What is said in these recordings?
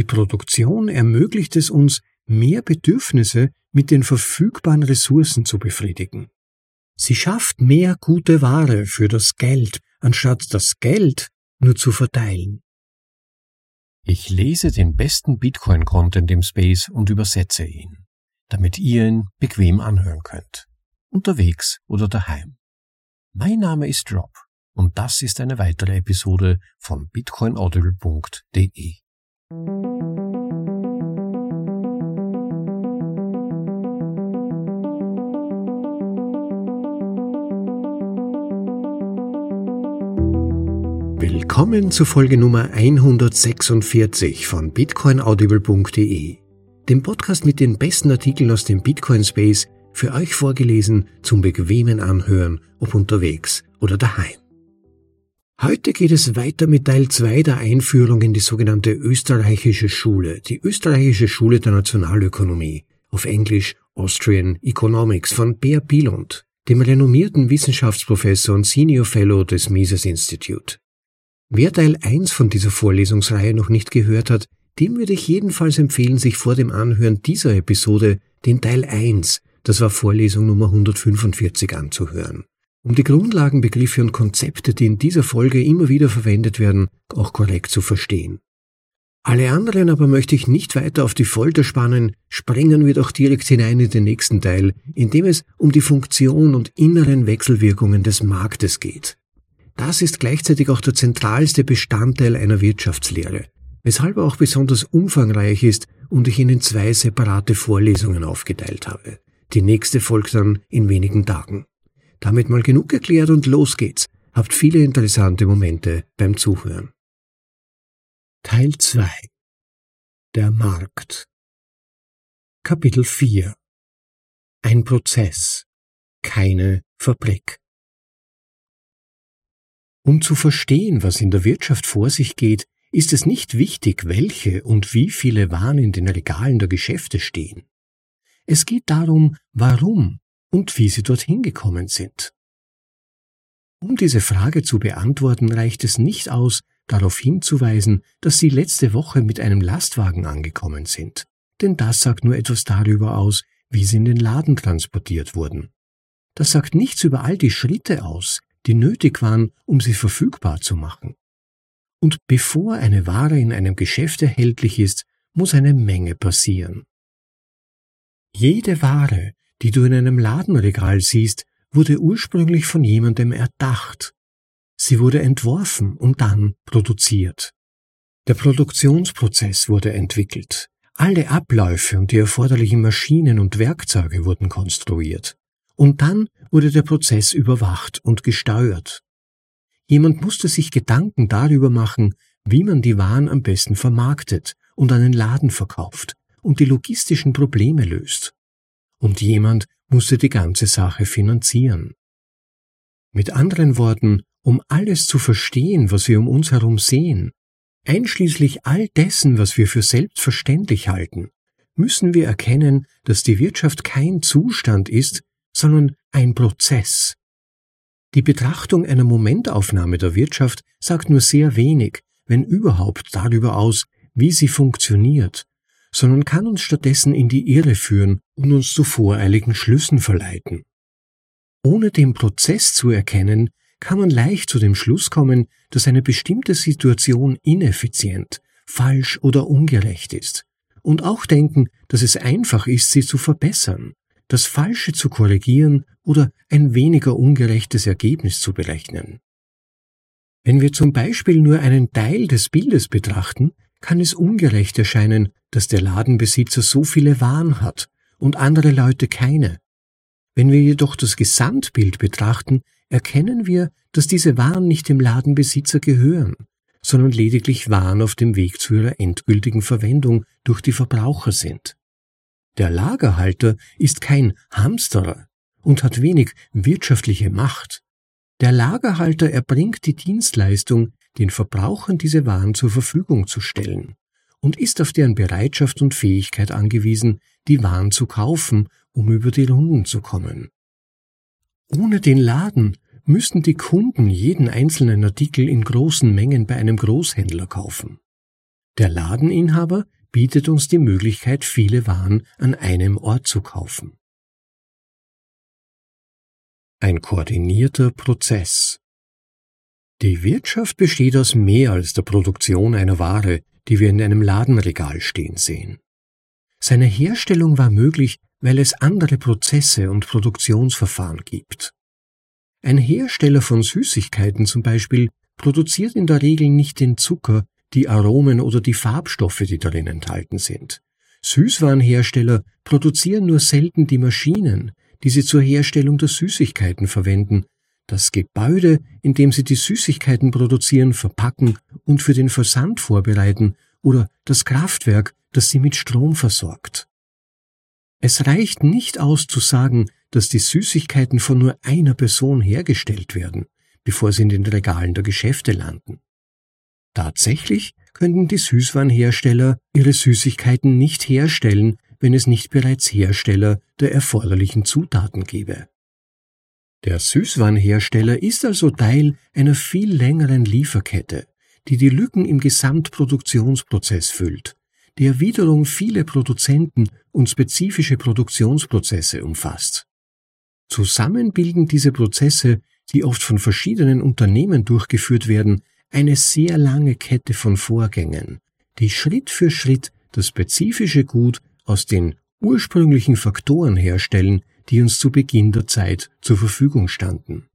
Die Produktion ermöglicht es uns, mehr Bedürfnisse mit den verfügbaren Ressourcen zu befriedigen. Sie schafft mehr gute Ware für das Geld, anstatt das Geld nur zu verteilen. Ich lese den besten Bitcoin-Content im Space und übersetze ihn, damit ihr ihn bequem anhören könnt, unterwegs oder daheim. Mein Name ist Rob und das ist eine weitere Episode von bitcoinaudible.de. Willkommen zu Folge Nummer 146 von bitcoinaudible.de, dem Podcast mit den besten Artikeln aus dem Bitcoin Space, für euch vorgelesen zum bequemen Anhören, ob unterwegs oder daheim. Heute geht es weiter mit Teil 2 der Einführung in die sogenannte österreichische Schule, die österreichische Schule der Nationalökonomie, auf Englisch Austrian Economics von Beer Bielund, dem renommierten Wissenschaftsprofessor und Senior Fellow des Mises Institute. Wer Teil 1 von dieser Vorlesungsreihe noch nicht gehört hat, dem würde ich jedenfalls empfehlen, sich vor dem Anhören dieser Episode den Teil 1, das war Vorlesung Nummer 145, anzuhören, um die Grundlagenbegriffe und Konzepte, die in dieser Folge immer wieder verwendet werden, auch korrekt zu verstehen. Alle anderen aber möchte ich nicht weiter auf die Folter spannen, springen wir doch direkt hinein in den nächsten Teil, in dem es um die Funktion und inneren Wechselwirkungen des Marktes geht. Das ist gleichzeitig auch der zentralste Bestandteil einer Wirtschaftslehre, weshalb er auch besonders umfangreich ist und ich ihn in zwei separate Vorlesungen aufgeteilt habe. Die nächste folgt dann in wenigen Tagen. Damit mal genug erklärt und los geht's. Habt viele interessante Momente beim Zuhören. Teil 2 Der Markt Kapitel 4 Ein Prozess, keine Fabrik. Um zu verstehen, was in der Wirtschaft vor sich geht, ist es nicht wichtig, welche und wie viele Waren in den Regalen der Geschäfte stehen. Es geht darum, warum und wie sie dorthin gekommen sind. Um diese Frage zu beantworten, reicht es nicht aus, darauf hinzuweisen, dass Sie letzte Woche mit einem Lastwagen angekommen sind, denn das sagt nur etwas darüber aus, wie sie in den Laden transportiert wurden. Das sagt nichts über all die Schritte aus, die nötig waren, um sie verfügbar zu machen. Und bevor eine Ware in einem Geschäft erhältlich ist, muss eine Menge passieren. Jede Ware, die du in einem Ladenregal siehst, wurde ursprünglich von jemandem erdacht. Sie wurde entworfen und dann produziert. Der Produktionsprozess wurde entwickelt. Alle Abläufe und die erforderlichen Maschinen und Werkzeuge wurden konstruiert. Und dann wurde der Prozess überwacht und gesteuert. Jemand musste sich Gedanken darüber machen, wie man die Waren am besten vermarktet und den Laden verkauft und die logistischen Probleme löst. Und jemand musste die ganze Sache finanzieren. Mit anderen Worten, um alles zu verstehen, was wir um uns herum sehen, einschließlich all dessen, was wir für selbstverständlich halten, müssen wir erkennen, dass die Wirtschaft kein Zustand ist, sondern ein Prozess. Die Betrachtung einer Momentaufnahme der Wirtschaft sagt nur sehr wenig, wenn überhaupt darüber aus, wie sie funktioniert, sondern kann uns stattdessen in die Irre führen und uns zu voreiligen Schlüssen verleiten. Ohne den Prozess zu erkennen, kann man leicht zu dem Schluss kommen, dass eine bestimmte Situation ineffizient, falsch oder ungerecht ist, und auch denken, dass es einfach ist, sie zu verbessern, das Falsche zu korrigieren oder ein weniger ungerechtes Ergebnis zu berechnen. Wenn wir zum Beispiel nur einen Teil des Bildes betrachten, kann es ungerecht erscheinen, dass der Ladenbesitzer so viele Waren hat und andere Leute keine. Wenn wir jedoch das Gesamtbild betrachten, erkennen wir, dass diese Waren nicht dem Ladenbesitzer gehören, sondern lediglich Waren auf dem Weg zu ihrer endgültigen Verwendung durch die Verbraucher sind. Der Lagerhalter ist kein Hamsterer und hat wenig wirtschaftliche Macht. Der Lagerhalter erbringt die Dienstleistung, den Verbrauchern diese Waren zur Verfügung zu stellen und ist auf deren Bereitschaft und Fähigkeit angewiesen, die Waren zu kaufen, um über die Runden zu kommen. Ohne den Laden müssten die Kunden jeden einzelnen Artikel in großen Mengen bei einem Großhändler kaufen. Der Ladeninhaber bietet uns die Möglichkeit, viele Waren an einem Ort zu kaufen. Ein koordinierter Prozess. Die Wirtschaft besteht aus mehr als der Produktion einer Ware, die wir in einem Ladenregal stehen sehen. Seine Herstellung war möglich, weil es andere Prozesse und Produktionsverfahren gibt. Ein Hersteller von Süßigkeiten zum Beispiel produziert in der Regel nicht den Zucker, die Aromen oder die Farbstoffe, die darin enthalten sind. Süßwarenhersteller produzieren nur selten die Maschinen, die sie zur Herstellung der Süßigkeiten verwenden, das Gebäude, in dem sie die Süßigkeiten produzieren, verpacken und für den Versand vorbereiten oder das Kraftwerk, das sie mit Strom versorgt. Es reicht nicht aus zu sagen, dass die Süßigkeiten von nur einer Person hergestellt werden, bevor sie in den Regalen der Geschäfte landen. Tatsächlich könnten die Süßwarenhersteller ihre Süßigkeiten nicht herstellen, wenn es nicht bereits Hersteller der erforderlichen Zutaten gäbe. Der Süßwarenhersteller ist also Teil einer viel längeren Lieferkette, die die Lücken im Gesamtproduktionsprozess füllt, der wiederum viele Produzenten und spezifische Produktionsprozesse umfasst. Zusammen bilden diese Prozesse, die oft von verschiedenen Unternehmen durchgeführt werden, eine sehr lange Kette von Vorgängen, die Schritt für Schritt das spezifische Gut aus den ursprünglichen Faktoren herstellen, die uns zu Beginn der Zeit zur Verfügung standen.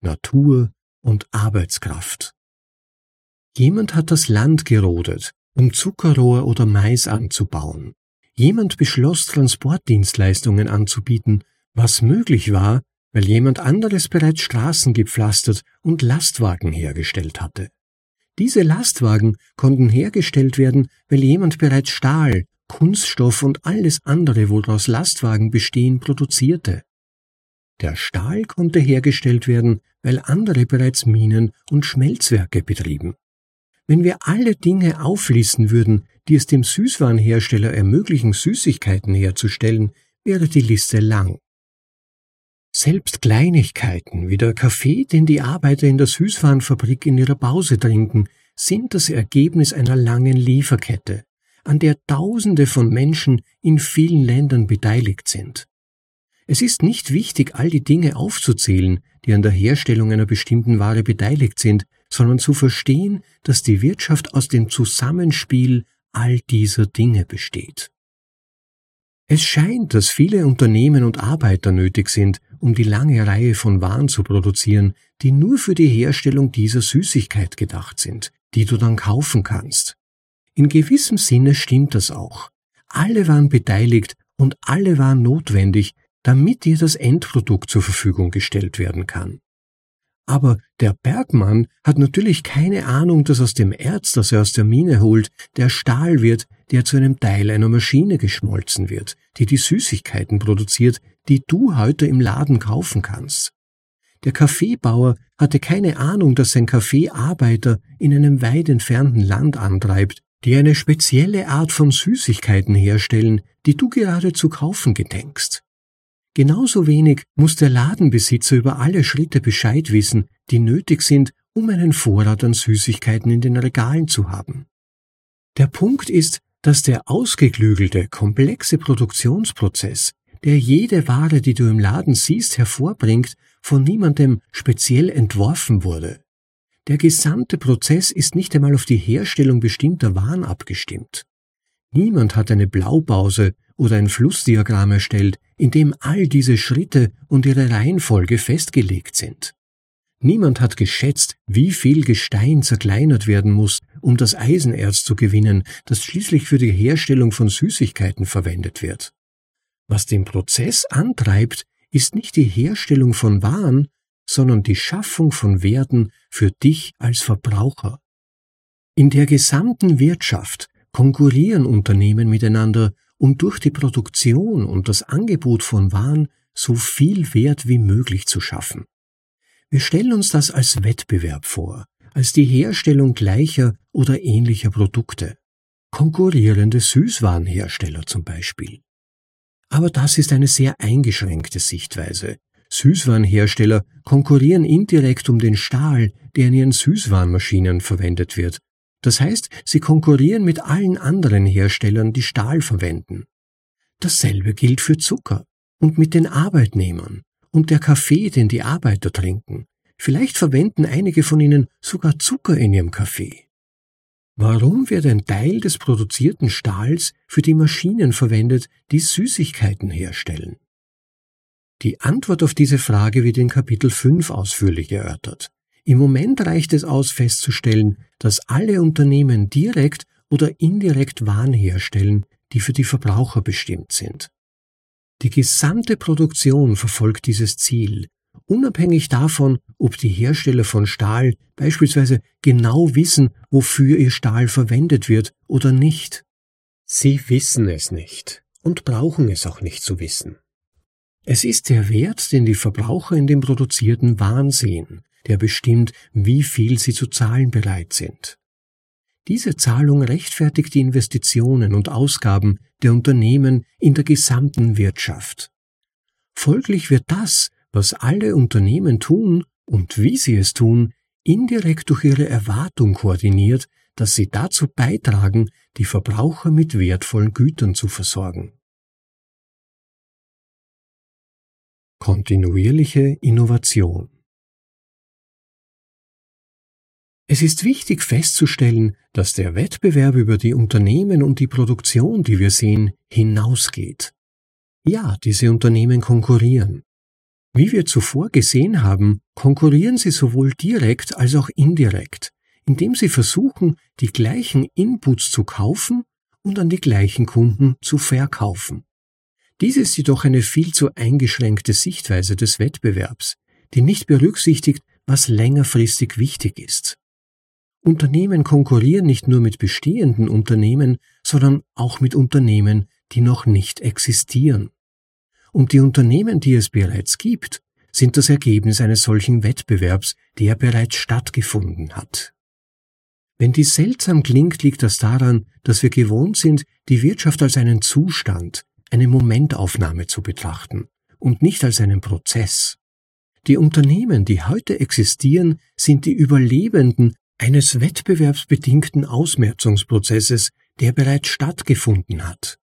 Natur und Arbeitskraft. Jemand hat das Land gerodet, um Zuckerrohr oder Mais anzubauen. Jemand beschloss, Transportdienstleistungen anzubieten, was möglich war, weil jemand anderes bereits Straßen gepflastert und Lastwagen hergestellt hatte. Diese Lastwagen konnten hergestellt werden, weil jemand bereits Stahl, Kunststoff und alles andere, woraus Lastwagen bestehen, produzierte. Der Stahl konnte hergestellt werden, weil andere bereits Minen und Schmelzwerke betrieben. Wenn wir alle Dinge auflisten würden, die es dem Süßwarenhersteller ermöglichen, Süßigkeiten herzustellen, wäre die Liste lang. Selbst Kleinigkeiten wie der Kaffee, den die Arbeiter in der Süßwarenfabrik in ihrer Pause trinken, sind das Ergebnis einer langen Lieferkette, an der Tausende von Menschen in vielen Ländern beteiligt sind. Es ist nicht wichtig, all die Dinge aufzuzählen, die an der Herstellung einer bestimmten Ware beteiligt sind, sondern zu verstehen, dass die Wirtschaft aus dem Zusammenspiel all dieser Dinge besteht. Es scheint, dass viele Unternehmen und Arbeiter nötig sind, um die lange Reihe von Waren zu produzieren, die nur für die Herstellung dieser Süßigkeit gedacht sind, die du dann kaufen kannst. In gewissem Sinne stimmt das auch. Alle waren beteiligt und alle waren notwendig, damit dir das Endprodukt zur Verfügung gestellt werden kann. Aber der Bergmann hat natürlich keine Ahnung, dass aus dem Erz, das er aus der Mine holt, der Stahl wird, der zu einem Teil einer Maschine geschmolzen wird, die die Süßigkeiten produziert, die du heute im Laden kaufen kannst. Der Kaffeebauer hatte keine Ahnung, dass sein Kaffee Arbeiter in einem weit entfernten Land antreibt, die eine spezielle Art von Süßigkeiten herstellen, die du gerade zu kaufen gedenkst. Genauso wenig muss der Ladenbesitzer über alle Schritte Bescheid wissen, die nötig sind, um einen Vorrat an Süßigkeiten in den Regalen zu haben. Der Punkt ist, dass der ausgeklügelte, komplexe Produktionsprozess, der jede Ware, die du im Laden siehst, hervorbringt, von niemandem speziell entworfen wurde. Der gesamte Prozess ist nicht einmal auf die Herstellung bestimmter Waren abgestimmt. Niemand hat eine Blaupause oder ein Flussdiagramm erstellt, in dem all diese Schritte und ihre Reihenfolge festgelegt sind. Niemand hat geschätzt, wie viel Gestein zerkleinert werden muss, um das Eisenerz zu gewinnen, das schließlich für die Herstellung von Süßigkeiten verwendet wird. Was den Prozess antreibt, ist nicht die Herstellung von Waren, sondern die Schaffung von Werten für dich als Verbraucher. In der gesamten Wirtschaft konkurrieren Unternehmen miteinander, um durch die Produktion und das Angebot von Waren so viel Wert wie möglich zu schaffen. Wir stellen uns das als Wettbewerb vor, als die Herstellung gleicher oder ähnlicher Produkte. Konkurrierende Süßwarenhersteller zum Beispiel. Aber das ist eine sehr eingeschränkte Sichtweise. Süßwarenhersteller konkurrieren indirekt um den Stahl, der in ihren Süßwarenmaschinen verwendet wird. Das heißt, sie konkurrieren mit allen anderen Herstellern, die Stahl verwenden. Dasselbe gilt für Zucker und mit den Arbeitnehmern und der Kaffee, den die Arbeiter trinken. Vielleicht verwenden einige von ihnen sogar Zucker in ihrem Kaffee. Warum wird ein Teil des produzierten Stahls für die Maschinen verwendet, die Süßigkeiten herstellen? Die Antwort auf diese Frage wird in Kapitel 5 ausführlich erörtert. Im Moment reicht es aus festzustellen, dass alle Unternehmen direkt oder indirekt Waren herstellen, die für die Verbraucher bestimmt sind. Die gesamte Produktion verfolgt dieses Ziel, unabhängig davon, ob die Hersteller von Stahl beispielsweise genau wissen, wofür ihr Stahl verwendet wird oder nicht. Sie wissen es nicht und brauchen es auch nicht zu wissen. Es ist der Wert, den die Verbraucher in dem produzierten Wahn sehen, der bestimmt, wie viel sie zu zahlen bereit sind. Diese Zahlung rechtfertigt die Investitionen und Ausgaben der Unternehmen in der gesamten Wirtschaft. Folglich wird das, was alle Unternehmen tun und wie sie es tun, indirekt durch ihre Erwartung koordiniert, dass sie dazu beitragen, die Verbraucher mit wertvollen Gütern zu versorgen. Kontinuierliche Innovation Es ist wichtig festzustellen, dass der Wettbewerb über die Unternehmen und die Produktion, die wir sehen, hinausgeht. Ja, diese Unternehmen konkurrieren. Wie wir zuvor gesehen haben, konkurrieren sie sowohl direkt als auch indirekt, indem sie versuchen, die gleichen Inputs zu kaufen und an die gleichen Kunden zu verkaufen. Dies ist jedoch eine viel zu eingeschränkte Sichtweise des Wettbewerbs, die nicht berücksichtigt, was längerfristig wichtig ist. Unternehmen konkurrieren nicht nur mit bestehenden Unternehmen, sondern auch mit Unternehmen, die noch nicht existieren. Und die Unternehmen, die es bereits gibt, sind das Ergebnis eines solchen Wettbewerbs, der bereits stattgefunden hat. Wenn dies seltsam klingt, liegt das daran, dass wir gewohnt sind, die Wirtschaft als einen Zustand, eine Momentaufnahme zu betrachten und nicht als einen Prozess. Die Unternehmen, die heute existieren, sind die Überlebenden eines wettbewerbsbedingten Ausmerzungsprozesses, der bereits stattgefunden hat.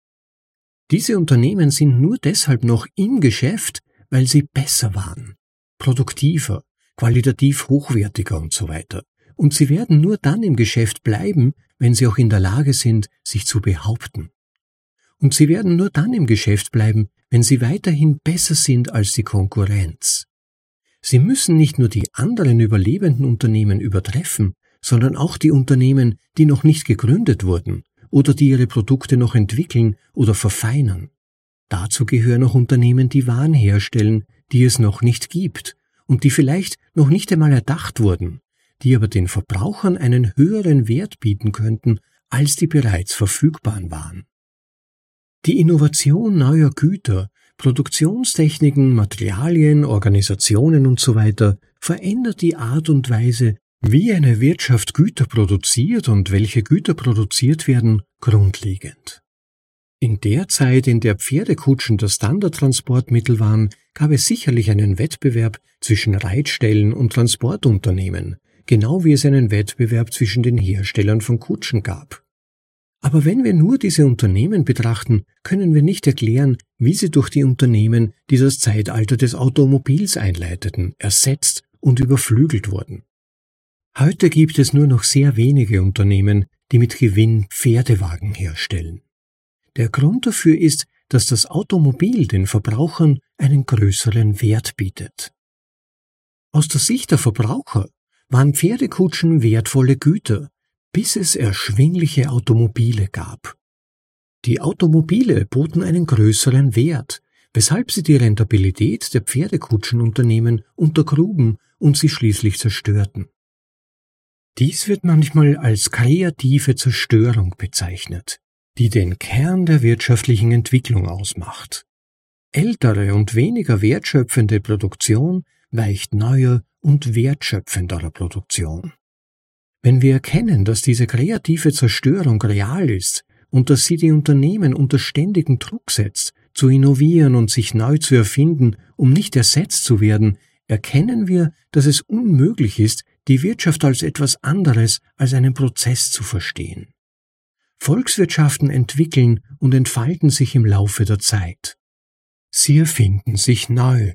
Diese Unternehmen sind nur deshalb noch im Geschäft, weil sie besser waren, produktiver, qualitativ hochwertiger und so weiter. Und sie werden nur dann im Geschäft bleiben, wenn sie auch in der Lage sind, sich zu behaupten. Und sie werden nur dann im Geschäft bleiben, wenn sie weiterhin besser sind als die Konkurrenz. Sie müssen nicht nur die anderen überlebenden Unternehmen übertreffen, sondern auch die Unternehmen, die noch nicht gegründet wurden oder die ihre Produkte noch entwickeln oder verfeinern. Dazu gehören auch Unternehmen, die Waren herstellen, die es noch nicht gibt und die vielleicht noch nicht einmal erdacht wurden, die aber den Verbrauchern einen höheren Wert bieten könnten, als die bereits verfügbaren waren. Die Innovation neuer Güter Produktionstechniken, Materialien, Organisationen usw. So verändert die Art und Weise, wie eine Wirtschaft Güter produziert und welche Güter produziert werden, grundlegend. In der Zeit, in der Pferdekutschen das Standardtransportmittel waren, gab es sicherlich einen Wettbewerb zwischen Reitstellen und Transportunternehmen, genau wie es einen Wettbewerb zwischen den Herstellern von Kutschen gab. Aber wenn wir nur diese Unternehmen betrachten, können wir nicht erklären, wie sie durch die Unternehmen, die das Zeitalter des Automobils einleiteten, ersetzt und überflügelt wurden. Heute gibt es nur noch sehr wenige Unternehmen, die mit Gewinn Pferdewagen herstellen. Der Grund dafür ist, dass das Automobil den Verbrauchern einen größeren Wert bietet. Aus der Sicht der Verbraucher waren Pferdekutschen wertvolle Güter, bis es erschwingliche Automobile gab. Die Automobile boten einen größeren Wert, weshalb sie die Rentabilität der Pferdekutschenunternehmen untergruben und sie schließlich zerstörten. Dies wird manchmal als kreative Zerstörung bezeichnet, die den Kern der wirtschaftlichen Entwicklung ausmacht. Ältere und weniger wertschöpfende Produktion weicht neuer und wertschöpfenderer Produktion. Wenn wir erkennen, dass diese kreative Zerstörung real ist und dass sie die Unternehmen unter ständigen Druck setzt, zu innovieren und sich neu zu erfinden, um nicht ersetzt zu werden, erkennen wir, dass es unmöglich ist, die Wirtschaft als etwas anderes als einen Prozess zu verstehen. Volkswirtschaften entwickeln und entfalten sich im Laufe der Zeit. Sie erfinden sich neu.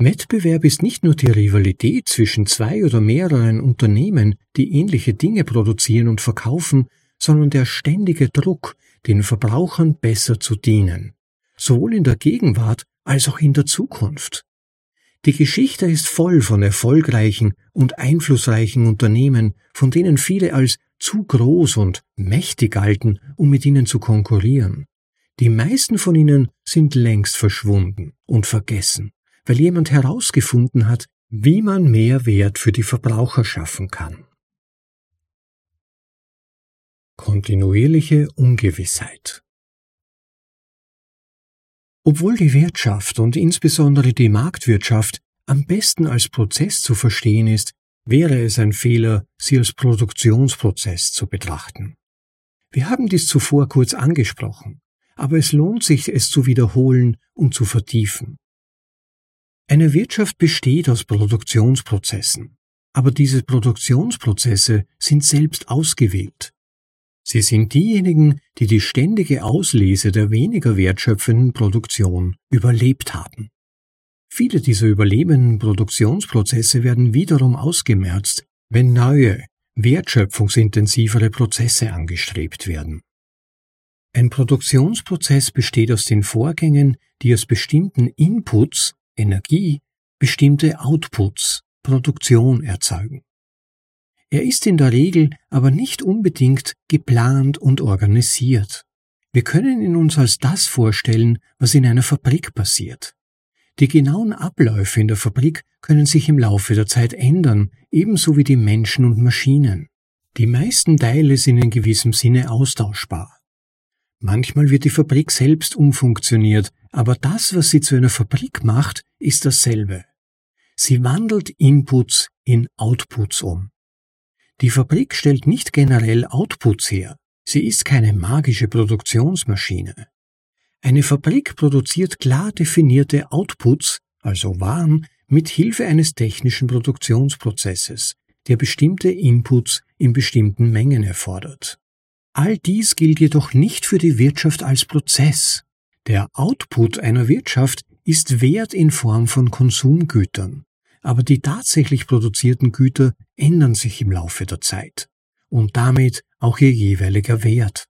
Wettbewerb ist nicht nur die Rivalität zwischen zwei oder mehreren Unternehmen, die ähnliche Dinge produzieren und verkaufen, sondern der ständige Druck, den Verbrauchern besser zu dienen, sowohl in der Gegenwart als auch in der Zukunft. Die Geschichte ist voll von erfolgreichen und einflussreichen Unternehmen, von denen viele als zu groß und mächtig galten, um mit ihnen zu konkurrieren. Die meisten von ihnen sind längst verschwunden und vergessen, weil jemand herausgefunden hat, wie man mehr Wert für die Verbraucher schaffen kann. Kontinuierliche Ungewissheit obwohl die Wirtschaft und insbesondere die Marktwirtschaft am besten als Prozess zu verstehen ist, wäre es ein Fehler, sie als Produktionsprozess zu betrachten. Wir haben dies zuvor kurz angesprochen, aber es lohnt sich, es zu wiederholen und zu vertiefen. Eine Wirtschaft besteht aus Produktionsprozessen, aber diese Produktionsprozesse sind selbst ausgewählt. Sie sind diejenigen, die die ständige Auslese der weniger wertschöpfenden Produktion überlebt haben. Viele dieser überlebenden Produktionsprozesse werden wiederum ausgemerzt, wenn neue, wertschöpfungsintensivere Prozesse angestrebt werden. Ein Produktionsprozess besteht aus den Vorgängen, die aus bestimmten Inputs, Energie, bestimmte Outputs, Produktion erzeugen. Er ist in der Regel aber nicht unbedingt geplant und organisiert. Wir können ihn uns als das vorstellen, was in einer Fabrik passiert. Die genauen Abläufe in der Fabrik können sich im Laufe der Zeit ändern, ebenso wie die Menschen und Maschinen. Die meisten Teile sind in gewissem Sinne austauschbar. Manchmal wird die Fabrik selbst umfunktioniert, aber das, was sie zu einer Fabrik macht, ist dasselbe. Sie wandelt Inputs in Outputs um. Die Fabrik stellt nicht generell Outputs her, sie ist keine magische Produktionsmaschine. Eine Fabrik produziert klar definierte Outputs, also Waren, mit Hilfe eines technischen Produktionsprozesses, der bestimmte Inputs in bestimmten Mengen erfordert. All dies gilt jedoch nicht für die Wirtschaft als Prozess. Der Output einer Wirtschaft ist Wert in Form von Konsumgütern aber die tatsächlich produzierten Güter ändern sich im Laufe der Zeit und damit auch ihr jeweiliger Wert.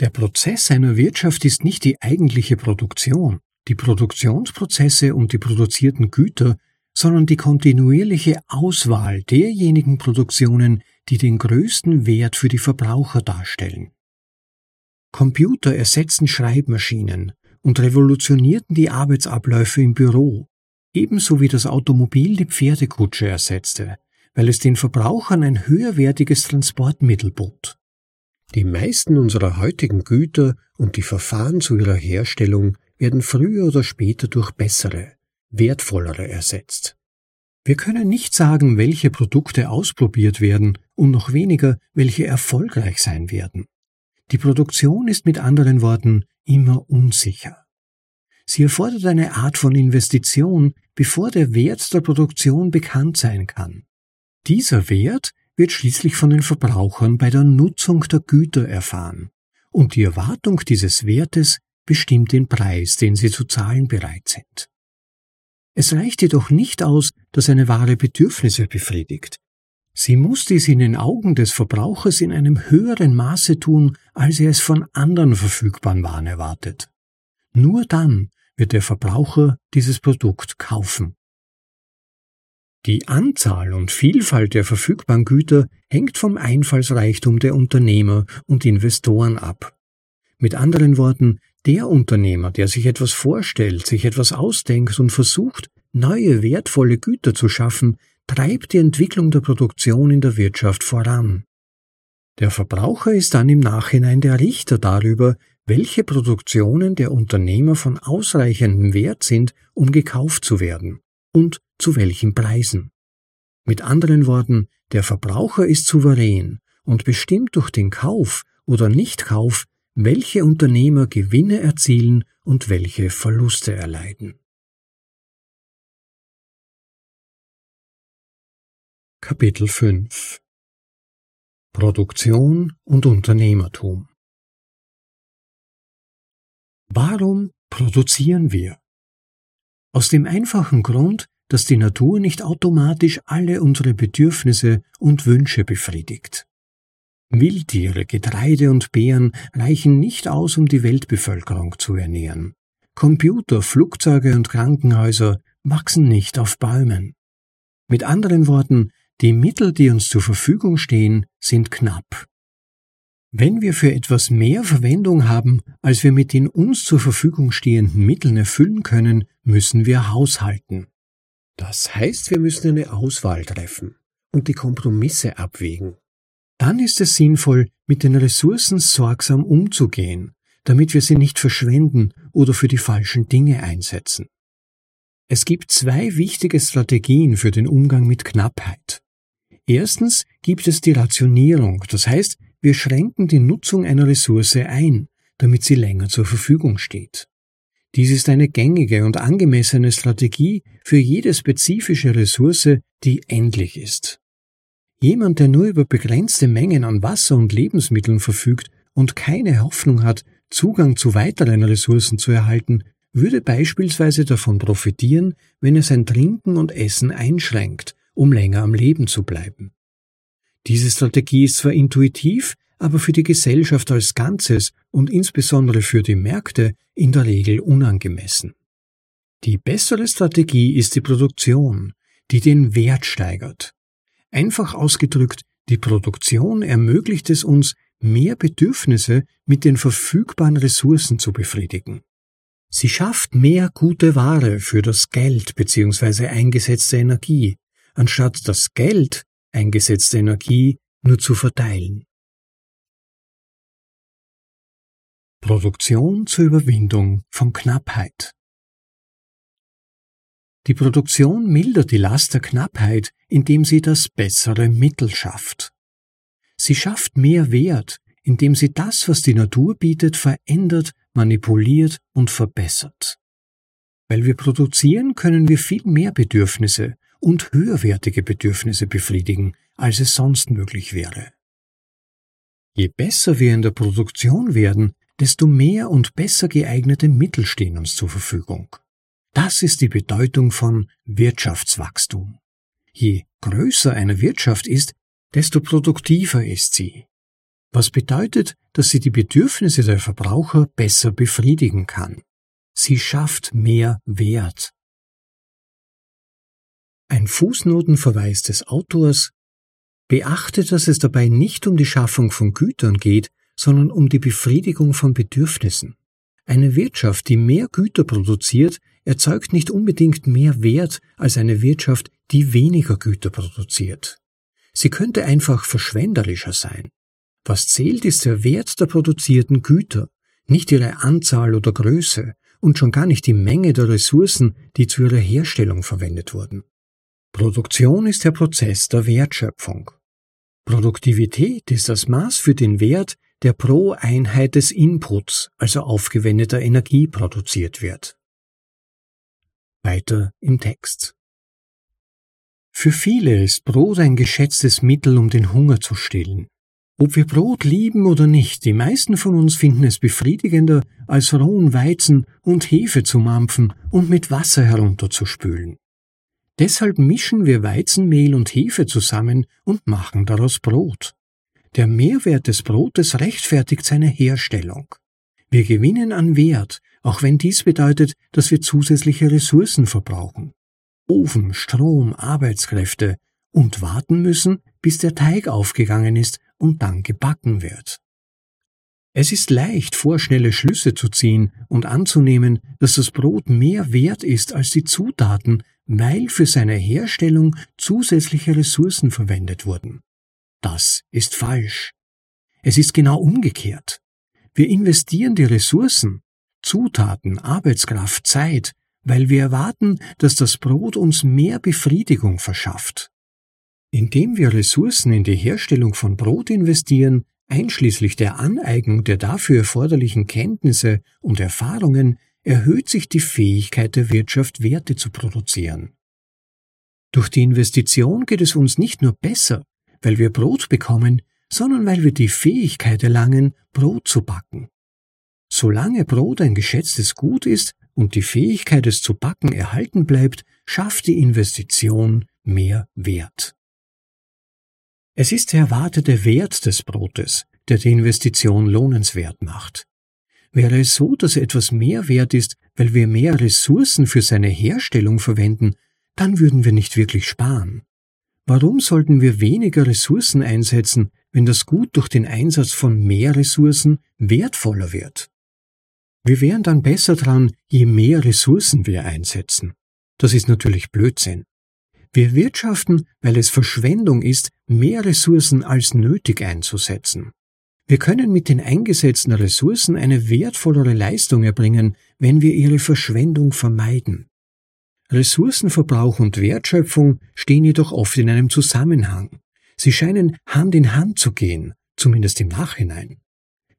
Der Prozess einer Wirtschaft ist nicht die eigentliche Produktion, die Produktionsprozesse und die produzierten Güter, sondern die kontinuierliche Auswahl derjenigen Produktionen, die den größten Wert für die Verbraucher darstellen. Computer ersetzen Schreibmaschinen und revolutionierten die Arbeitsabläufe im Büro, ebenso wie das Automobil die Pferdekutsche ersetzte, weil es den Verbrauchern ein höherwertiges Transportmittel bot. Die meisten unserer heutigen Güter und die Verfahren zu ihrer Herstellung werden früher oder später durch bessere, wertvollere ersetzt. Wir können nicht sagen, welche Produkte ausprobiert werden und noch weniger, welche erfolgreich sein werden. Die Produktion ist mit anderen Worten immer unsicher. Sie erfordert eine Art von Investition, bevor der Wert der Produktion bekannt sein kann. Dieser Wert wird schließlich von den Verbrauchern bei der Nutzung der Güter erfahren, und die Erwartung dieses Wertes bestimmt den Preis, den sie zu zahlen bereit sind. Es reicht jedoch nicht aus, dass eine Ware Bedürfnisse befriedigt. Sie muss dies in den Augen des Verbrauchers in einem höheren Maße tun, als er es von anderen verfügbaren Waren erwartet. Nur dann wird der Verbraucher dieses Produkt kaufen. Die Anzahl und Vielfalt der verfügbaren Güter hängt vom Einfallsreichtum der Unternehmer und Investoren ab. Mit anderen Worten, der Unternehmer, der sich etwas vorstellt, sich etwas ausdenkt und versucht, neue wertvolle Güter zu schaffen, treibt die Entwicklung der Produktion in der Wirtschaft voran. Der Verbraucher ist dann im Nachhinein der Richter darüber, welche Produktionen der Unternehmer von ausreichendem Wert sind, um gekauft zu werden und zu welchen Preisen. Mit anderen Worten, der Verbraucher ist souverän und bestimmt durch den Kauf oder Nichtkauf, welche Unternehmer Gewinne erzielen und welche Verluste erleiden. Kapitel 5 Produktion und Unternehmertum Warum produzieren wir? Aus dem einfachen Grund, dass die Natur nicht automatisch alle unsere Bedürfnisse und Wünsche befriedigt. Wildtiere, Getreide und Beeren reichen nicht aus, um die Weltbevölkerung zu ernähren. Computer, Flugzeuge und Krankenhäuser wachsen nicht auf Bäumen. Mit anderen Worten, die Mittel, die uns zur Verfügung stehen, sind knapp. Wenn wir für etwas mehr Verwendung haben, als wir mit den uns zur Verfügung stehenden Mitteln erfüllen können, müssen wir haushalten. Das heißt, wir müssen eine Auswahl treffen und die Kompromisse abwägen. Dann ist es sinnvoll, mit den Ressourcen sorgsam umzugehen, damit wir sie nicht verschwenden oder für die falschen Dinge einsetzen. Es gibt zwei wichtige Strategien für den Umgang mit Knappheit. Erstens gibt es die Rationierung, das heißt, wir schränken die Nutzung einer Ressource ein, damit sie länger zur Verfügung steht. Dies ist eine gängige und angemessene Strategie für jede spezifische Ressource, die endlich ist. Jemand, der nur über begrenzte Mengen an Wasser und Lebensmitteln verfügt und keine Hoffnung hat, Zugang zu weiteren Ressourcen zu erhalten, würde beispielsweise davon profitieren, wenn er sein Trinken und Essen einschränkt um länger am Leben zu bleiben. Diese Strategie ist zwar intuitiv, aber für die Gesellschaft als Ganzes und insbesondere für die Märkte in der Regel unangemessen. Die bessere Strategie ist die Produktion, die den Wert steigert. Einfach ausgedrückt, die Produktion ermöglicht es uns, mehr Bedürfnisse mit den verfügbaren Ressourcen zu befriedigen. Sie schafft mehr gute Ware für das Geld bzw. eingesetzte Energie, anstatt das Geld, eingesetzte Energie, nur zu verteilen. Produktion zur Überwindung von Knappheit. Die Produktion mildert die Last der Knappheit, indem sie das bessere Mittel schafft. Sie schafft mehr Wert, indem sie das, was die Natur bietet, verändert, manipuliert und verbessert. Weil wir produzieren, können wir viel mehr Bedürfnisse und höherwertige Bedürfnisse befriedigen, als es sonst möglich wäre. Je besser wir in der Produktion werden, desto mehr und besser geeignete Mittel stehen uns zur Verfügung. Das ist die Bedeutung von Wirtschaftswachstum. Je größer eine Wirtschaft ist, desto produktiver ist sie. Was bedeutet, dass sie die Bedürfnisse der Verbraucher besser befriedigen kann. Sie schafft mehr Wert. Ein Fußnotenverweis des Autors Beachte, dass es dabei nicht um die Schaffung von Gütern geht, sondern um die Befriedigung von Bedürfnissen. Eine Wirtschaft, die mehr Güter produziert, erzeugt nicht unbedingt mehr Wert als eine Wirtschaft, die weniger Güter produziert. Sie könnte einfach verschwenderischer sein. Was zählt, ist der Wert der produzierten Güter, nicht ihre Anzahl oder Größe und schon gar nicht die Menge der Ressourcen, die zu ihrer Herstellung verwendet wurden. Produktion ist der Prozess der Wertschöpfung. Produktivität ist das Maß für den Wert, der pro Einheit des Inputs, also aufgewendeter Energie, produziert wird. Weiter im Text. Für viele ist Brot ein geschätztes Mittel, um den Hunger zu stillen. Ob wir Brot lieben oder nicht, die meisten von uns finden es befriedigender, als rohen Weizen und Hefe zu mampfen und mit Wasser herunterzuspülen. Deshalb mischen wir Weizenmehl und Hefe zusammen und machen daraus Brot. Der Mehrwert des Brotes rechtfertigt seine Herstellung. Wir gewinnen an Wert, auch wenn dies bedeutet, dass wir zusätzliche Ressourcen verbrauchen. Ofen, Strom, Arbeitskräfte und warten müssen, bis der Teig aufgegangen ist und dann gebacken wird. Es ist leicht, vorschnelle Schlüsse zu ziehen und anzunehmen, dass das Brot mehr wert ist als die Zutaten, weil für seine Herstellung zusätzliche Ressourcen verwendet wurden. Das ist falsch. Es ist genau umgekehrt. Wir investieren die Ressourcen, Zutaten, Arbeitskraft, Zeit, weil wir erwarten, dass das Brot uns mehr Befriedigung verschafft. Indem wir Ressourcen in die Herstellung von Brot investieren, einschließlich der Aneignung der dafür erforderlichen Kenntnisse und Erfahrungen, erhöht sich die Fähigkeit der Wirtschaft, Werte zu produzieren. Durch die Investition geht es uns nicht nur besser, weil wir Brot bekommen, sondern weil wir die Fähigkeit erlangen, Brot zu backen. Solange Brot ein geschätztes Gut ist und die Fähigkeit, es zu backen, erhalten bleibt, schafft die Investition mehr Wert. Es ist der erwartete Wert des Brotes, der die Investition lohnenswert macht. Wäre es so, dass etwas mehr wert ist, weil wir mehr Ressourcen für seine Herstellung verwenden, dann würden wir nicht wirklich sparen. Warum sollten wir weniger Ressourcen einsetzen, wenn das Gut durch den Einsatz von mehr Ressourcen wertvoller wird? Wir wären dann besser dran, je mehr Ressourcen wir einsetzen. Das ist natürlich Blödsinn. Wir wirtschaften, weil es Verschwendung ist, mehr Ressourcen als nötig einzusetzen. Wir können mit den eingesetzten Ressourcen eine wertvollere Leistung erbringen, wenn wir ihre Verschwendung vermeiden. Ressourcenverbrauch und Wertschöpfung stehen jedoch oft in einem Zusammenhang. Sie scheinen Hand in Hand zu gehen, zumindest im Nachhinein.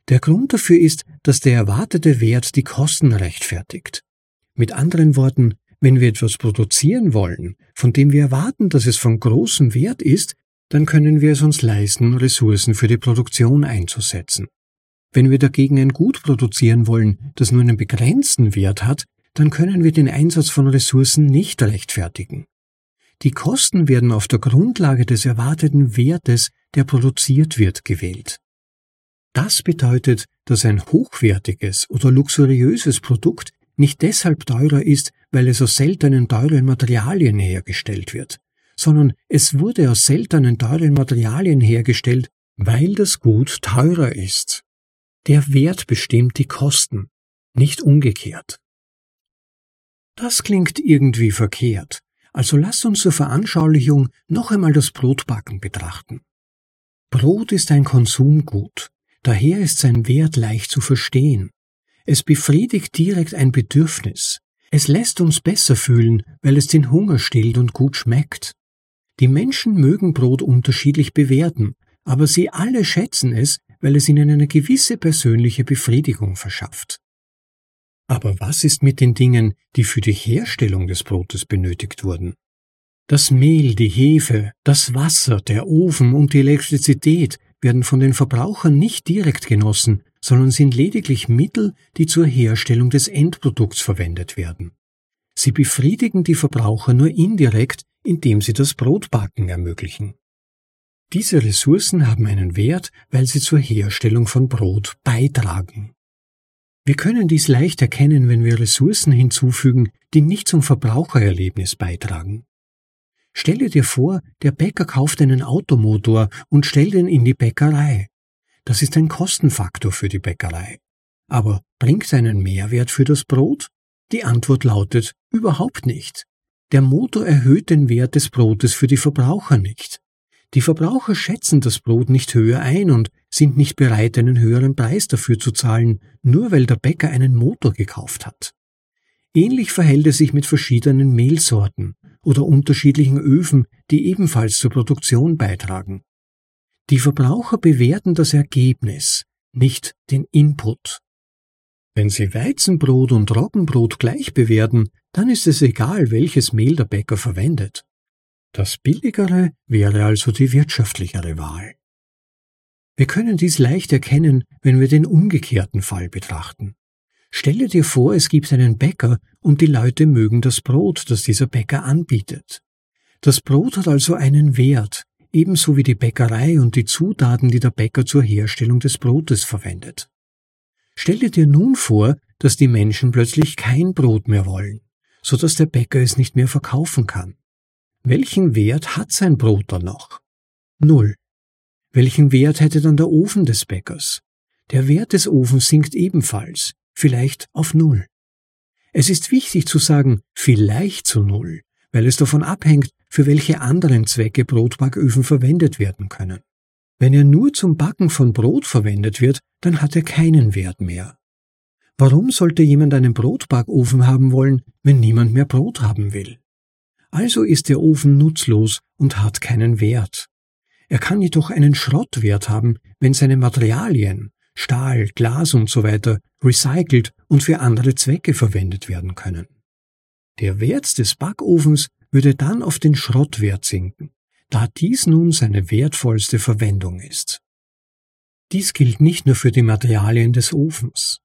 Der Grund dafür ist, dass der erwartete Wert die Kosten rechtfertigt. Mit anderen Worten, wenn wir etwas produzieren wollen, von dem wir erwarten, dass es von großem Wert ist, dann können wir es uns leisten, Ressourcen für die Produktion einzusetzen. Wenn wir dagegen ein Gut produzieren wollen, das nur einen begrenzten Wert hat, dann können wir den Einsatz von Ressourcen nicht rechtfertigen. Die Kosten werden auf der Grundlage des erwarteten Wertes, der produziert wird, gewählt. Das bedeutet, dass ein hochwertiges oder luxuriöses Produkt nicht deshalb teurer ist, weil es aus seltenen teuren Materialien hergestellt wird, sondern es wurde aus seltenen teuren Materialien hergestellt, weil das Gut teurer ist. Der Wert bestimmt die Kosten, nicht umgekehrt. Das klingt irgendwie verkehrt, also lasst uns zur Veranschaulichung noch einmal das Brotbacken betrachten. Brot ist ein Konsumgut, daher ist sein Wert leicht zu verstehen. Es befriedigt direkt ein Bedürfnis. Es lässt uns besser fühlen, weil es den Hunger stillt und gut schmeckt. Die Menschen mögen Brot unterschiedlich bewerten, aber sie alle schätzen es, weil es ihnen eine gewisse persönliche Befriedigung verschafft. Aber was ist mit den Dingen, die für die Herstellung des Brotes benötigt wurden? Das Mehl, die Hefe, das Wasser, der Ofen und die Elektrizität werden von den Verbrauchern nicht direkt genossen, sondern sind lediglich Mittel, die zur Herstellung des Endprodukts verwendet werden. Sie befriedigen die Verbraucher nur indirekt, indem sie das Brotbacken ermöglichen. Diese Ressourcen haben einen Wert, weil sie zur Herstellung von Brot beitragen. Wir können dies leicht erkennen, wenn wir Ressourcen hinzufügen, die nicht zum Verbrauchererlebnis beitragen. Stelle dir vor, der Bäcker kauft einen Automotor und stellt ihn in die Bäckerei. Das ist ein Kostenfaktor für die Bäckerei. Aber bringt einen Mehrwert für das Brot? Die Antwort lautet überhaupt nicht. Der Motor erhöht den Wert des Brotes für die Verbraucher nicht. Die Verbraucher schätzen das Brot nicht höher ein und sind nicht bereit, einen höheren Preis dafür zu zahlen, nur weil der Bäcker einen Motor gekauft hat. Ähnlich verhält es sich mit verschiedenen Mehlsorten oder unterschiedlichen Öfen, die ebenfalls zur Produktion beitragen. Die Verbraucher bewerten das Ergebnis, nicht den Input. Wenn Sie Weizenbrot und Roggenbrot gleich bewerten, dann ist es egal, welches Mehl der Bäcker verwendet. Das billigere wäre also die wirtschaftlichere Wahl. Wir können dies leicht erkennen, wenn wir den umgekehrten Fall betrachten. Stelle dir vor, es gibt einen Bäcker und die Leute mögen das Brot, das dieser Bäcker anbietet. Das Brot hat also einen Wert, ebenso wie die Bäckerei und die Zutaten, die der Bäcker zur Herstellung des Brotes verwendet. Stelle dir nun vor, dass die Menschen plötzlich kein Brot mehr wollen, so dass der Bäcker es nicht mehr verkaufen kann. Welchen Wert hat sein Brot dann noch? Null. Welchen Wert hätte dann der Ofen des Bäckers? Der Wert des Ofens sinkt ebenfalls, vielleicht auf Null. Es ist wichtig zu sagen, vielleicht zu Null, weil es davon abhängt, für welche anderen Zwecke Brotbacköfen verwendet werden können. Wenn er nur zum Backen von Brot verwendet wird, dann hat er keinen Wert mehr. Warum sollte jemand einen Brotbackofen haben wollen, wenn niemand mehr Brot haben will? Also ist der Ofen nutzlos und hat keinen Wert. Er kann jedoch einen Schrottwert haben, wenn seine Materialien, Stahl, Glas und so weiter, recycelt und für andere Zwecke verwendet werden können. Der Wert des Backofens würde dann auf den Schrottwert sinken, da dies nun seine wertvollste Verwendung ist. Dies gilt nicht nur für die Materialien des Ofens.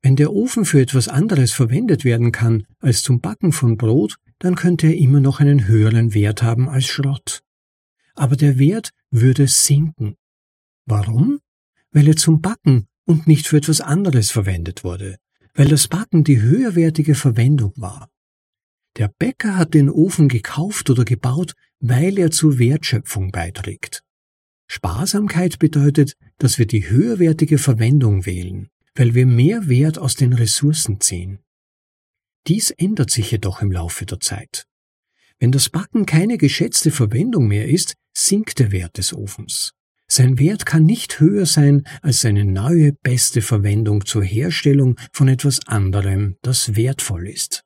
Wenn der Ofen für etwas anderes verwendet werden kann als zum Backen von Brot, dann könnte er immer noch einen höheren Wert haben als Schrott. Aber der Wert würde sinken. Warum? Weil er zum Backen und nicht für etwas anderes verwendet wurde, weil das Backen die höherwertige Verwendung war. Der Bäcker hat den Ofen gekauft oder gebaut, weil er zur Wertschöpfung beiträgt. Sparsamkeit bedeutet, dass wir die höherwertige Verwendung wählen, weil wir mehr Wert aus den Ressourcen ziehen. Dies ändert sich jedoch im Laufe der Zeit. Wenn das Backen keine geschätzte Verwendung mehr ist, sinkt der Wert des Ofens. Sein Wert kann nicht höher sein als seine neue beste Verwendung zur Herstellung von etwas anderem, das wertvoll ist.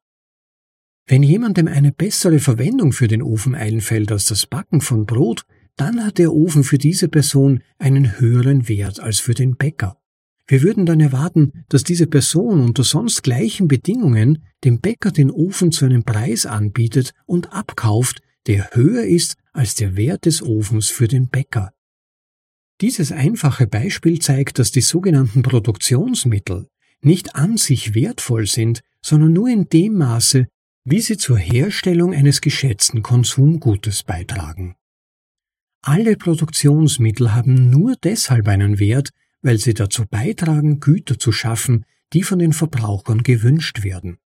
Wenn jemandem eine bessere Verwendung für den Ofen einfällt als das Backen von Brot, dann hat der Ofen für diese Person einen höheren Wert als für den Bäcker. Wir würden dann erwarten, dass diese Person unter sonst gleichen Bedingungen dem Bäcker den Ofen zu einem Preis anbietet und abkauft, der höher ist als der Wert des Ofens für den Bäcker. Dieses einfache Beispiel zeigt, dass die sogenannten Produktionsmittel nicht an sich wertvoll sind, sondern nur in dem Maße, wie sie zur Herstellung eines geschätzten Konsumgutes beitragen. Alle Produktionsmittel haben nur deshalb einen Wert, weil sie dazu beitragen, Güter zu schaffen, die von den Verbrauchern gewünscht werden.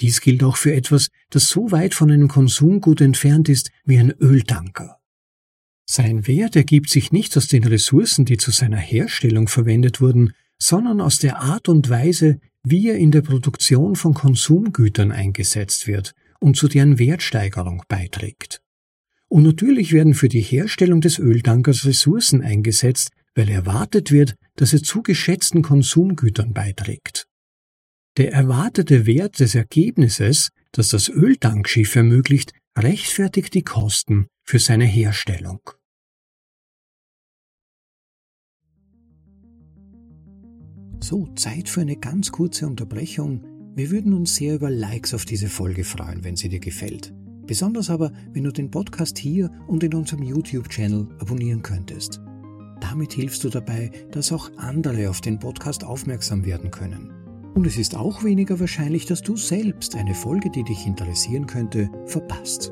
Dies gilt auch für etwas, das so weit von einem Konsumgut entfernt ist wie ein Öltanker. Sein Wert ergibt sich nicht aus den Ressourcen, die zu seiner Herstellung verwendet wurden, sondern aus der Art und Weise, wie er in der Produktion von Konsumgütern eingesetzt wird und zu deren Wertsteigerung beiträgt. Und natürlich werden für die Herstellung des Öltankers Ressourcen eingesetzt, weil erwartet wird, dass er zu geschätzten Konsumgütern beiträgt. Der erwartete Wert des Ergebnisses, das das Öltankschiff ermöglicht, rechtfertigt die Kosten für seine Herstellung. So, Zeit für eine ganz kurze Unterbrechung. Wir würden uns sehr über Likes auf diese Folge freuen, wenn sie dir gefällt. Besonders aber, wenn du den Podcast hier und in unserem YouTube-Channel abonnieren könntest. Damit hilfst du dabei, dass auch andere auf den Podcast aufmerksam werden können. Und es ist auch weniger wahrscheinlich, dass du selbst eine Folge, die dich interessieren könnte, verpasst.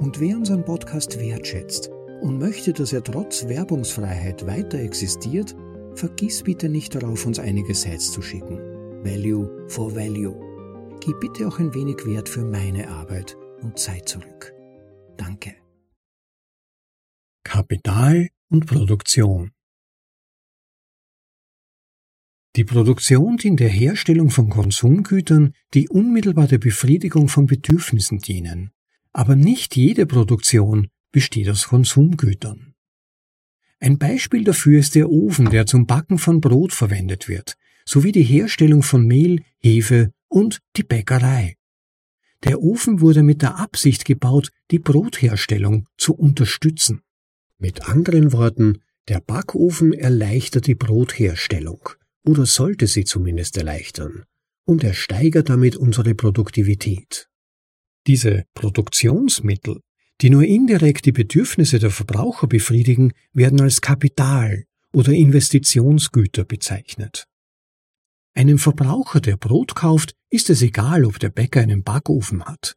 Und wer unseren Podcast wertschätzt und möchte, dass er trotz Werbungsfreiheit weiter existiert, vergiss bitte nicht darauf, uns einige Sites zu schicken. Value for Value. Gib bitte auch ein wenig Wert für meine Arbeit und Zeit zurück. Danke. Kapital und Produktion Die Produktion dient der Herstellung von Konsumgütern, die unmittelbar der Befriedigung von Bedürfnissen dienen. Aber nicht jede Produktion besteht aus Konsumgütern. Ein Beispiel dafür ist der Ofen, der zum Backen von Brot verwendet wird, sowie die Herstellung von Mehl, Hefe und die Bäckerei. Der Ofen wurde mit der Absicht gebaut, die Brotherstellung zu unterstützen. Mit anderen Worten, der Backofen erleichtert die Brotherstellung oder sollte sie zumindest erleichtern, und er steigert damit unsere Produktivität. Diese Produktionsmittel, die nur indirekt die Bedürfnisse der Verbraucher befriedigen, werden als Kapital oder Investitionsgüter bezeichnet. Einem Verbraucher, der Brot kauft, ist es egal, ob der Bäcker einen Backofen hat.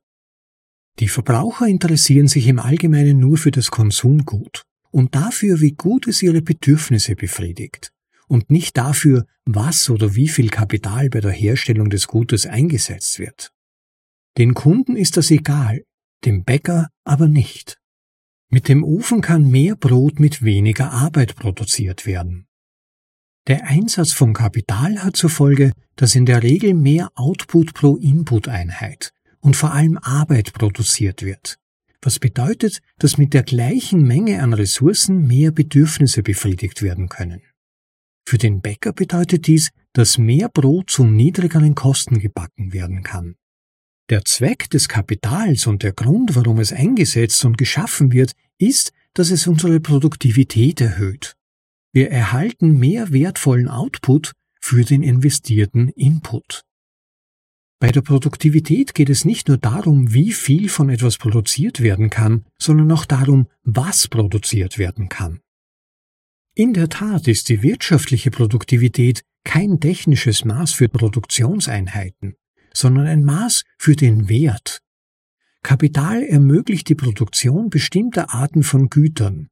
Die Verbraucher interessieren sich im Allgemeinen nur für das Konsumgut und dafür, wie gut es ihre Bedürfnisse befriedigt und nicht dafür, was oder wie viel Kapital bei der Herstellung des Gutes eingesetzt wird. Den Kunden ist das egal, dem Bäcker aber nicht. Mit dem Ofen kann mehr Brot mit weniger Arbeit produziert werden. Der Einsatz von Kapital hat zur Folge, dass in der Regel mehr Output pro Input-Einheit und vor allem Arbeit produziert wird, was bedeutet, dass mit der gleichen Menge an Ressourcen mehr Bedürfnisse befriedigt werden können. Für den Bäcker bedeutet dies, dass mehr Brot zu niedrigeren Kosten gebacken werden kann. Der Zweck des Kapitals und der Grund, warum es eingesetzt und geschaffen wird, ist, dass es unsere Produktivität erhöht. Wir erhalten mehr wertvollen Output für den investierten Input. Bei der Produktivität geht es nicht nur darum, wie viel von etwas produziert werden kann, sondern auch darum, was produziert werden kann. In der Tat ist die wirtschaftliche Produktivität kein technisches Maß für Produktionseinheiten, sondern ein Maß für den Wert. Kapital ermöglicht die Produktion bestimmter Arten von Gütern.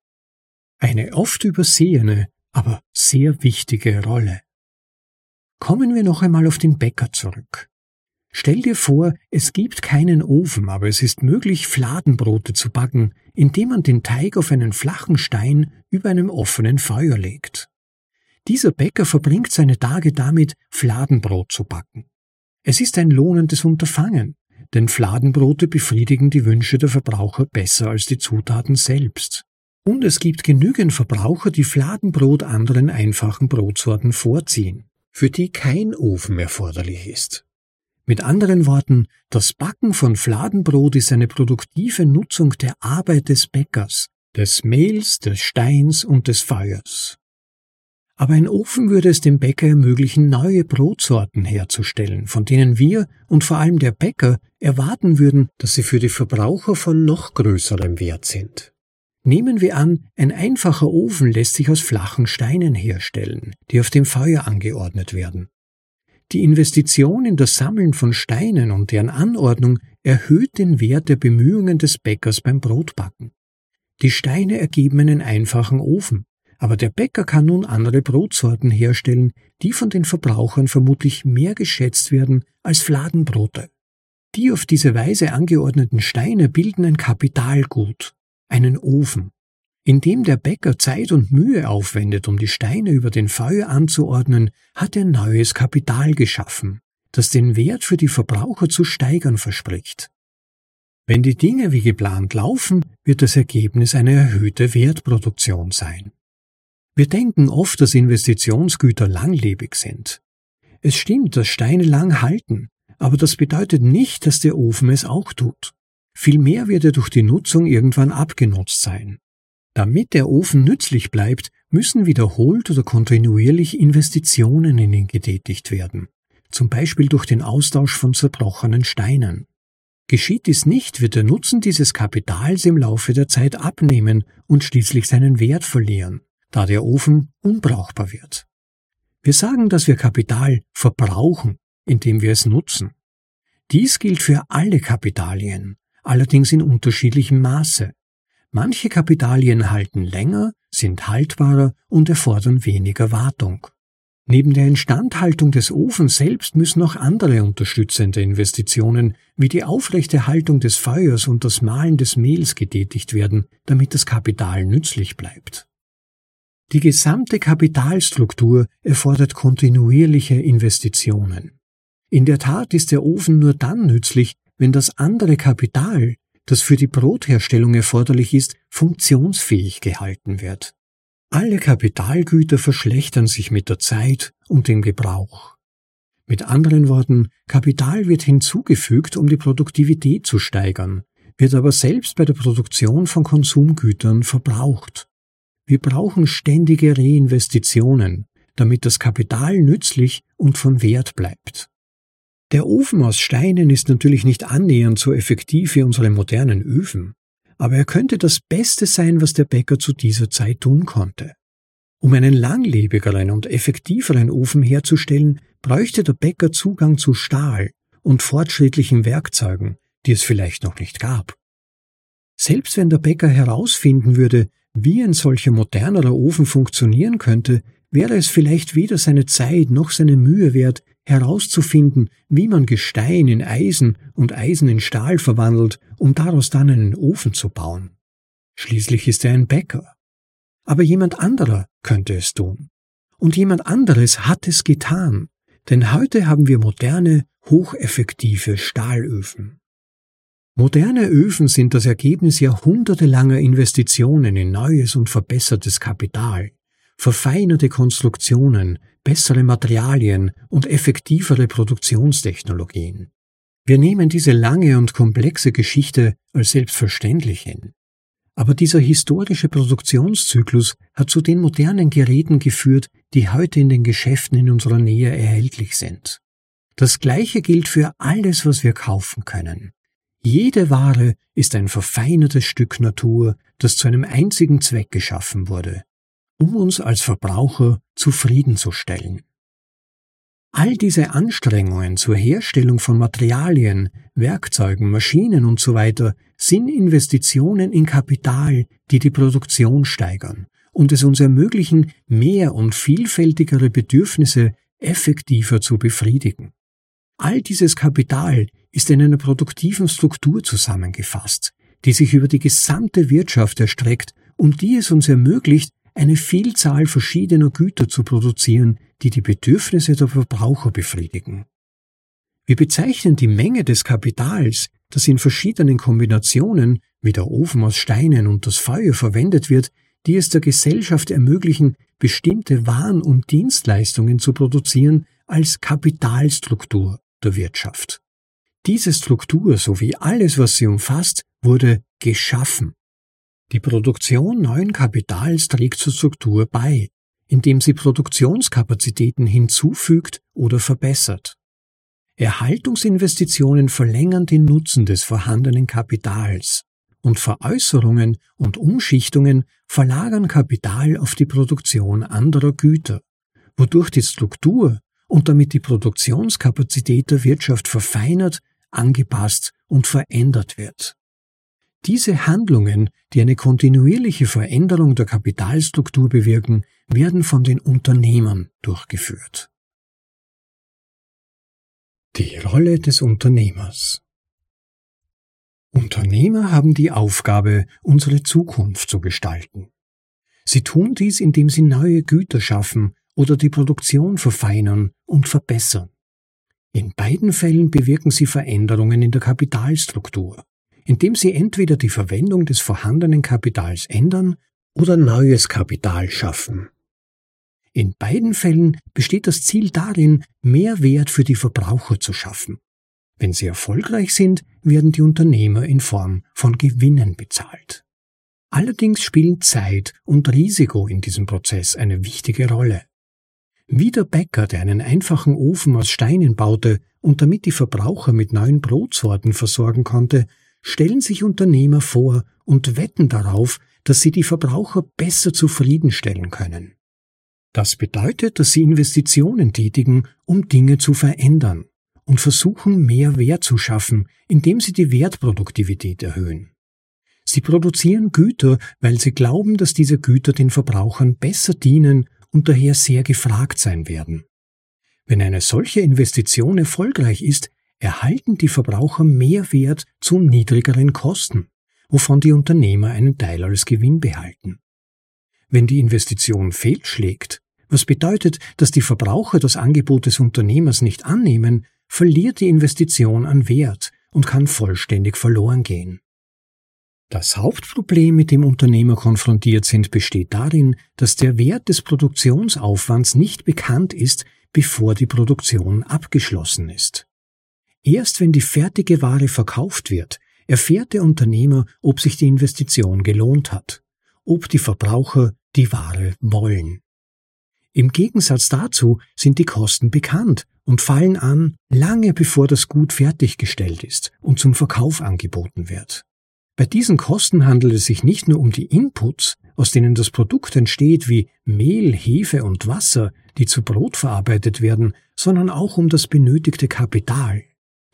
Eine oft übersehene, aber sehr wichtige Rolle. Kommen wir noch einmal auf den Bäcker zurück. Stell dir vor, es gibt keinen Ofen, aber es ist möglich, Fladenbrote zu backen, indem man den Teig auf einen flachen Stein über einem offenen Feuer legt. Dieser Bäcker verbringt seine Tage damit, Fladenbrot zu backen. Es ist ein lohnendes Unterfangen, denn Fladenbrote befriedigen die Wünsche der Verbraucher besser als die Zutaten selbst. Und es gibt genügend Verbraucher, die Fladenbrot anderen einfachen Brotsorten vorziehen, für die kein Ofen erforderlich ist. Mit anderen Worten, das Backen von Fladenbrot ist eine produktive Nutzung der Arbeit des Bäckers, des Mehls, des Steins und des Feuers. Aber ein Ofen würde es dem Bäcker ermöglichen, neue Brotsorten herzustellen, von denen wir und vor allem der Bäcker erwarten würden, dass sie für die Verbraucher von noch größerem Wert sind. Nehmen wir an, ein einfacher Ofen lässt sich aus flachen Steinen herstellen, die auf dem Feuer angeordnet werden. Die Investition in das Sammeln von Steinen und deren Anordnung erhöht den Wert der Bemühungen des Bäckers beim Brotbacken. Die Steine ergeben einen einfachen Ofen, aber der Bäcker kann nun andere Brotsorten herstellen, die von den Verbrauchern vermutlich mehr geschätzt werden als Fladenbrote. Die auf diese Weise angeordneten Steine bilden ein Kapitalgut, einen Ofen, indem der Bäcker Zeit und Mühe aufwendet, um die Steine über den Feuer anzuordnen, hat er neues Kapital geschaffen, das den Wert für die Verbraucher zu steigern verspricht. Wenn die Dinge wie geplant laufen, wird das Ergebnis eine erhöhte Wertproduktion sein. Wir denken oft, dass Investitionsgüter langlebig sind. Es stimmt, dass Steine lang halten, aber das bedeutet nicht, dass der Ofen es auch tut. Vielmehr wird er durch die Nutzung irgendwann abgenutzt sein. Damit der Ofen nützlich bleibt, müssen wiederholt oder kontinuierlich Investitionen in ihn getätigt werden, zum Beispiel durch den Austausch von zerbrochenen Steinen. Geschieht dies nicht, wird der Nutzen dieses Kapitals im Laufe der Zeit abnehmen und schließlich seinen Wert verlieren, da der Ofen unbrauchbar wird. Wir sagen, dass wir Kapital verbrauchen, indem wir es nutzen. Dies gilt für alle Kapitalien, allerdings in unterschiedlichem Maße. Manche Kapitalien halten länger, sind haltbarer und erfordern weniger Wartung. Neben der Instandhaltung des Ofens selbst müssen noch andere unterstützende Investitionen wie die aufrechte Haltung des Feuers und das Mahlen des Mehls getätigt werden, damit das Kapital nützlich bleibt. Die gesamte Kapitalstruktur erfordert kontinuierliche Investitionen. In der Tat ist der Ofen nur dann nützlich, wenn das andere Kapital, das für die Brotherstellung erforderlich ist, funktionsfähig gehalten wird. Alle Kapitalgüter verschlechtern sich mit der Zeit und dem Gebrauch. Mit anderen Worten, Kapital wird hinzugefügt, um die Produktivität zu steigern, wird aber selbst bei der Produktion von Konsumgütern verbraucht. Wir brauchen ständige Reinvestitionen, damit das Kapital nützlich und von Wert bleibt. Der Ofen aus Steinen ist natürlich nicht annähernd so effektiv wie unsere modernen Öfen, aber er könnte das Beste sein, was der Bäcker zu dieser Zeit tun konnte. Um einen langlebigeren und effektiveren Ofen herzustellen, bräuchte der Bäcker Zugang zu Stahl und fortschrittlichen Werkzeugen, die es vielleicht noch nicht gab. Selbst wenn der Bäcker herausfinden würde, wie ein solcher modernerer Ofen funktionieren könnte, wäre es vielleicht weder seine Zeit noch seine Mühe wert, herauszufinden, wie man Gestein in Eisen und Eisen in Stahl verwandelt, um daraus dann einen Ofen zu bauen. Schließlich ist er ein Bäcker. Aber jemand anderer könnte es tun. Und jemand anderes hat es getan, denn heute haben wir moderne, hocheffektive Stahlöfen. Moderne Öfen sind das Ergebnis jahrhundertelanger Investitionen in neues und verbessertes Kapital, verfeinerte Konstruktionen, bessere Materialien und effektivere Produktionstechnologien. Wir nehmen diese lange und komplexe Geschichte als selbstverständlich hin. Aber dieser historische Produktionszyklus hat zu den modernen Geräten geführt, die heute in den Geschäften in unserer Nähe erhältlich sind. Das Gleiche gilt für alles, was wir kaufen können. Jede Ware ist ein verfeinertes Stück Natur, das zu einem einzigen Zweck geschaffen wurde, um uns als Verbraucher zufriedenzustellen. All diese Anstrengungen zur Herstellung von Materialien, Werkzeugen, Maschinen usw. So sind Investitionen in Kapital, die die Produktion steigern und es uns ermöglichen, mehr und vielfältigere Bedürfnisse effektiver zu befriedigen. All dieses Kapital ist in einer produktiven Struktur zusammengefasst, die sich über die gesamte Wirtschaft erstreckt und die es uns ermöglicht, eine Vielzahl verschiedener Güter zu produzieren, die die Bedürfnisse der Verbraucher befriedigen. Wir bezeichnen die Menge des Kapitals, das in verschiedenen Kombinationen, wie der Ofen aus Steinen und das Feuer verwendet wird, die es der Gesellschaft ermöglichen, bestimmte Waren und Dienstleistungen zu produzieren, als Kapitalstruktur der Wirtschaft. Diese Struktur sowie alles, was sie umfasst, wurde geschaffen. Die Produktion neuen Kapitals trägt zur Struktur bei, indem sie Produktionskapazitäten hinzufügt oder verbessert. Erhaltungsinvestitionen verlängern den Nutzen des vorhandenen Kapitals und Veräußerungen und Umschichtungen verlagern Kapital auf die Produktion anderer Güter, wodurch die Struktur und damit die Produktionskapazität der Wirtschaft verfeinert, angepasst und verändert wird. Diese Handlungen, die eine kontinuierliche Veränderung der Kapitalstruktur bewirken, werden von den Unternehmern durchgeführt. Die Rolle des Unternehmers Unternehmer haben die Aufgabe, unsere Zukunft zu gestalten. Sie tun dies, indem sie neue Güter schaffen oder die Produktion verfeinern und verbessern. In beiden Fällen bewirken sie Veränderungen in der Kapitalstruktur, indem sie entweder die Verwendung des vorhandenen Kapitals ändern oder neues Kapital schaffen. In beiden Fällen besteht das Ziel darin, mehr Wert für die Verbraucher zu schaffen. Wenn sie erfolgreich sind, werden die Unternehmer in Form von Gewinnen bezahlt. Allerdings spielen Zeit und Risiko in diesem Prozess eine wichtige Rolle. Wie der Bäcker, der einen einfachen Ofen aus Steinen baute und damit die Verbraucher mit neuen Brotsorten versorgen konnte, stellen sich Unternehmer vor und wetten darauf, dass sie die Verbraucher besser zufriedenstellen können. Das bedeutet, dass sie Investitionen tätigen, um Dinge zu verändern und versuchen, mehr Wert zu schaffen, indem sie die Wertproduktivität erhöhen. Sie produzieren Güter, weil sie glauben, dass diese Güter den Verbrauchern besser dienen und daher sehr gefragt sein werden. Wenn eine solche Investition erfolgreich ist, erhalten die Verbraucher mehr Wert zu niedrigeren Kosten, wovon die Unternehmer einen Teil als Gewinn behalten. Wenn die Investition fehlschlägt, was bedeutet, dass die Verbraucher das Angebot des Unternehmers nicht annehmen, verliert die Investition an Wert und kann vollständig verloren gehen. Das Hauptproblem, mit dem Unternehmer konfrontiert sind, besteht darin, dass der Wert des Produktionsaufwands nicht bekannt ist, bevor die Produktion abgeschlossen ist. Erst wenn die fertige Ware verkauft wird, erfährt der Unternehmer, ob sich die Investition gelohnt hat, ob die Verbraucher die Ware wollen. Im Gegensatz dazu sind die Kosten bekannt und fallen an, lange bevor das Gut fertiggestellt ist und zum Verkauf angeboten wird. Bei diesen Kosten handelt es sich nicht nur um die Inputs, aus denen das Produkt entsteht, wie Mehl, Hefe und Wasser, die zu Brot verarbeitet werden, sondern auch um das benötigte Kapital,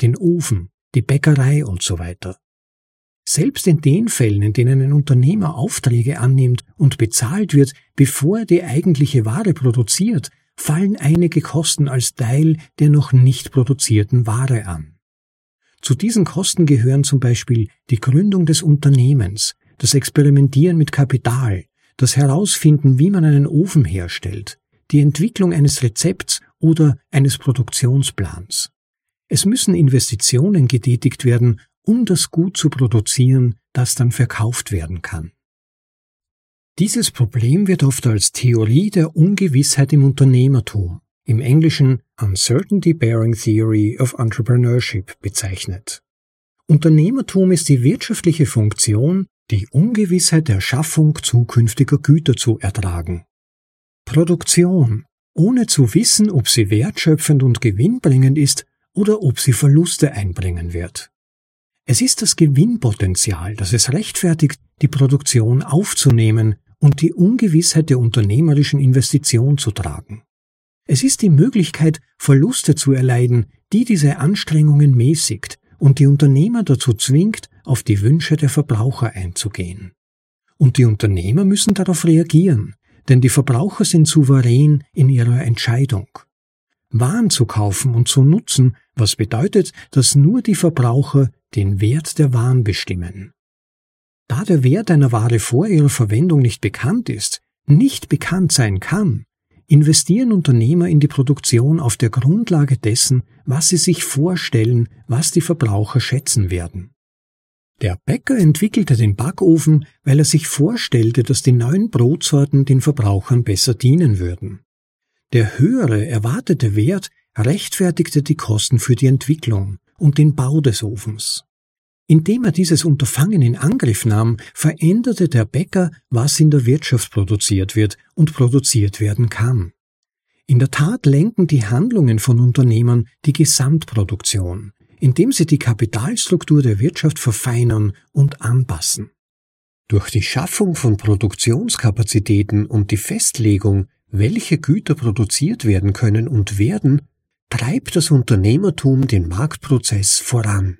den Ofen, die Bäckerei und so weiter. Selbst in den Fällen, in denen ein Unternehmer Aufträge annimmt und bezahlt wird, bevor er die eigentliche Ware produziert, fallen einige Kosten als Teil der noch nicht produzierten Ware an. Zu diesen Kosten gehören zum Beispiel die Gründung des Unternehmens, das Experimentieren mit Kapital, das Herausfinden, wie man einen Ofen herstellt, die Entwicklung eines Rezepts oder eines Produktionsplans. Es müssen Investitionen getätigt werden, um das Gut zu produzieren, das dann verkauft werden kann. Dieses Problem wird oft als Theorie der Ungewissheit im Unternehmertum im Englischen Uncertainty Bearing Theory of Entrepreneurship bezeichnet. Unternehmertum ist die wirtschaftliche Funktion, die Ungewissheit der Schaffung zukünftiger Güter zu ertragen. Produktion, ohne zu wissen, ob sie wertschöpfend und gewinnbringend ist, oder ob sie Verluste einbringen wird. Es ist das Gewinnpotenzial, das es rechtfertigt, die Produktion aufzunehmen und die Ungewissheit der unternehmerischen Investition zu tragen. Es ist die Möglichkeit, Verluste zu erleiden, die diese Anstrengungen mäßigt und die Unternehmer dazu zwingt, auf die Wünsche der Verbraucher einzugehen. Und die Unternehmer müssen darauf reagieren, denn die Verbraucher sind souverän in ihrer Entscheidung. Waren zu kaufen und zu nutzen, was bedeutet, dass nur die Verbraucher den Wert der Waren bestimmen. Da der Wert einer Ware vor ihrer Verwendung nicht bekannt ist, nicht bekannt sein kann, investieren Unternehmer in die Produktion auf der Grundlage dessen, was sie sich vorstellen, was die Verbraucher schätzen werden. Der Bäcker entwickelte den Backofen, weil er sich vorstellte, dass die neuen Brotsorten den Verbrauchern besser dienen würden. Der höhere erwartete Wert rechtfertigte die Kosten für die Entwicklung und den Bau des Ofens. Indem er dieses Unterfangen in Angriff nahm, veränderte der Bäcker, was in der Wirtschaft produziert wird und produziert werden kann. In der Tat lenken die Handlungen von Unternehmern die Gesamtproduktion, indem sie die Kapitalstruktur der Wirtschaft verfeinern und anpassen. Durch die Schaffung von Produktionskapazitäten und die Festlegung, welche Güter produziert werden können und werden, treibt das Unternehmertum den Marktprozess voran.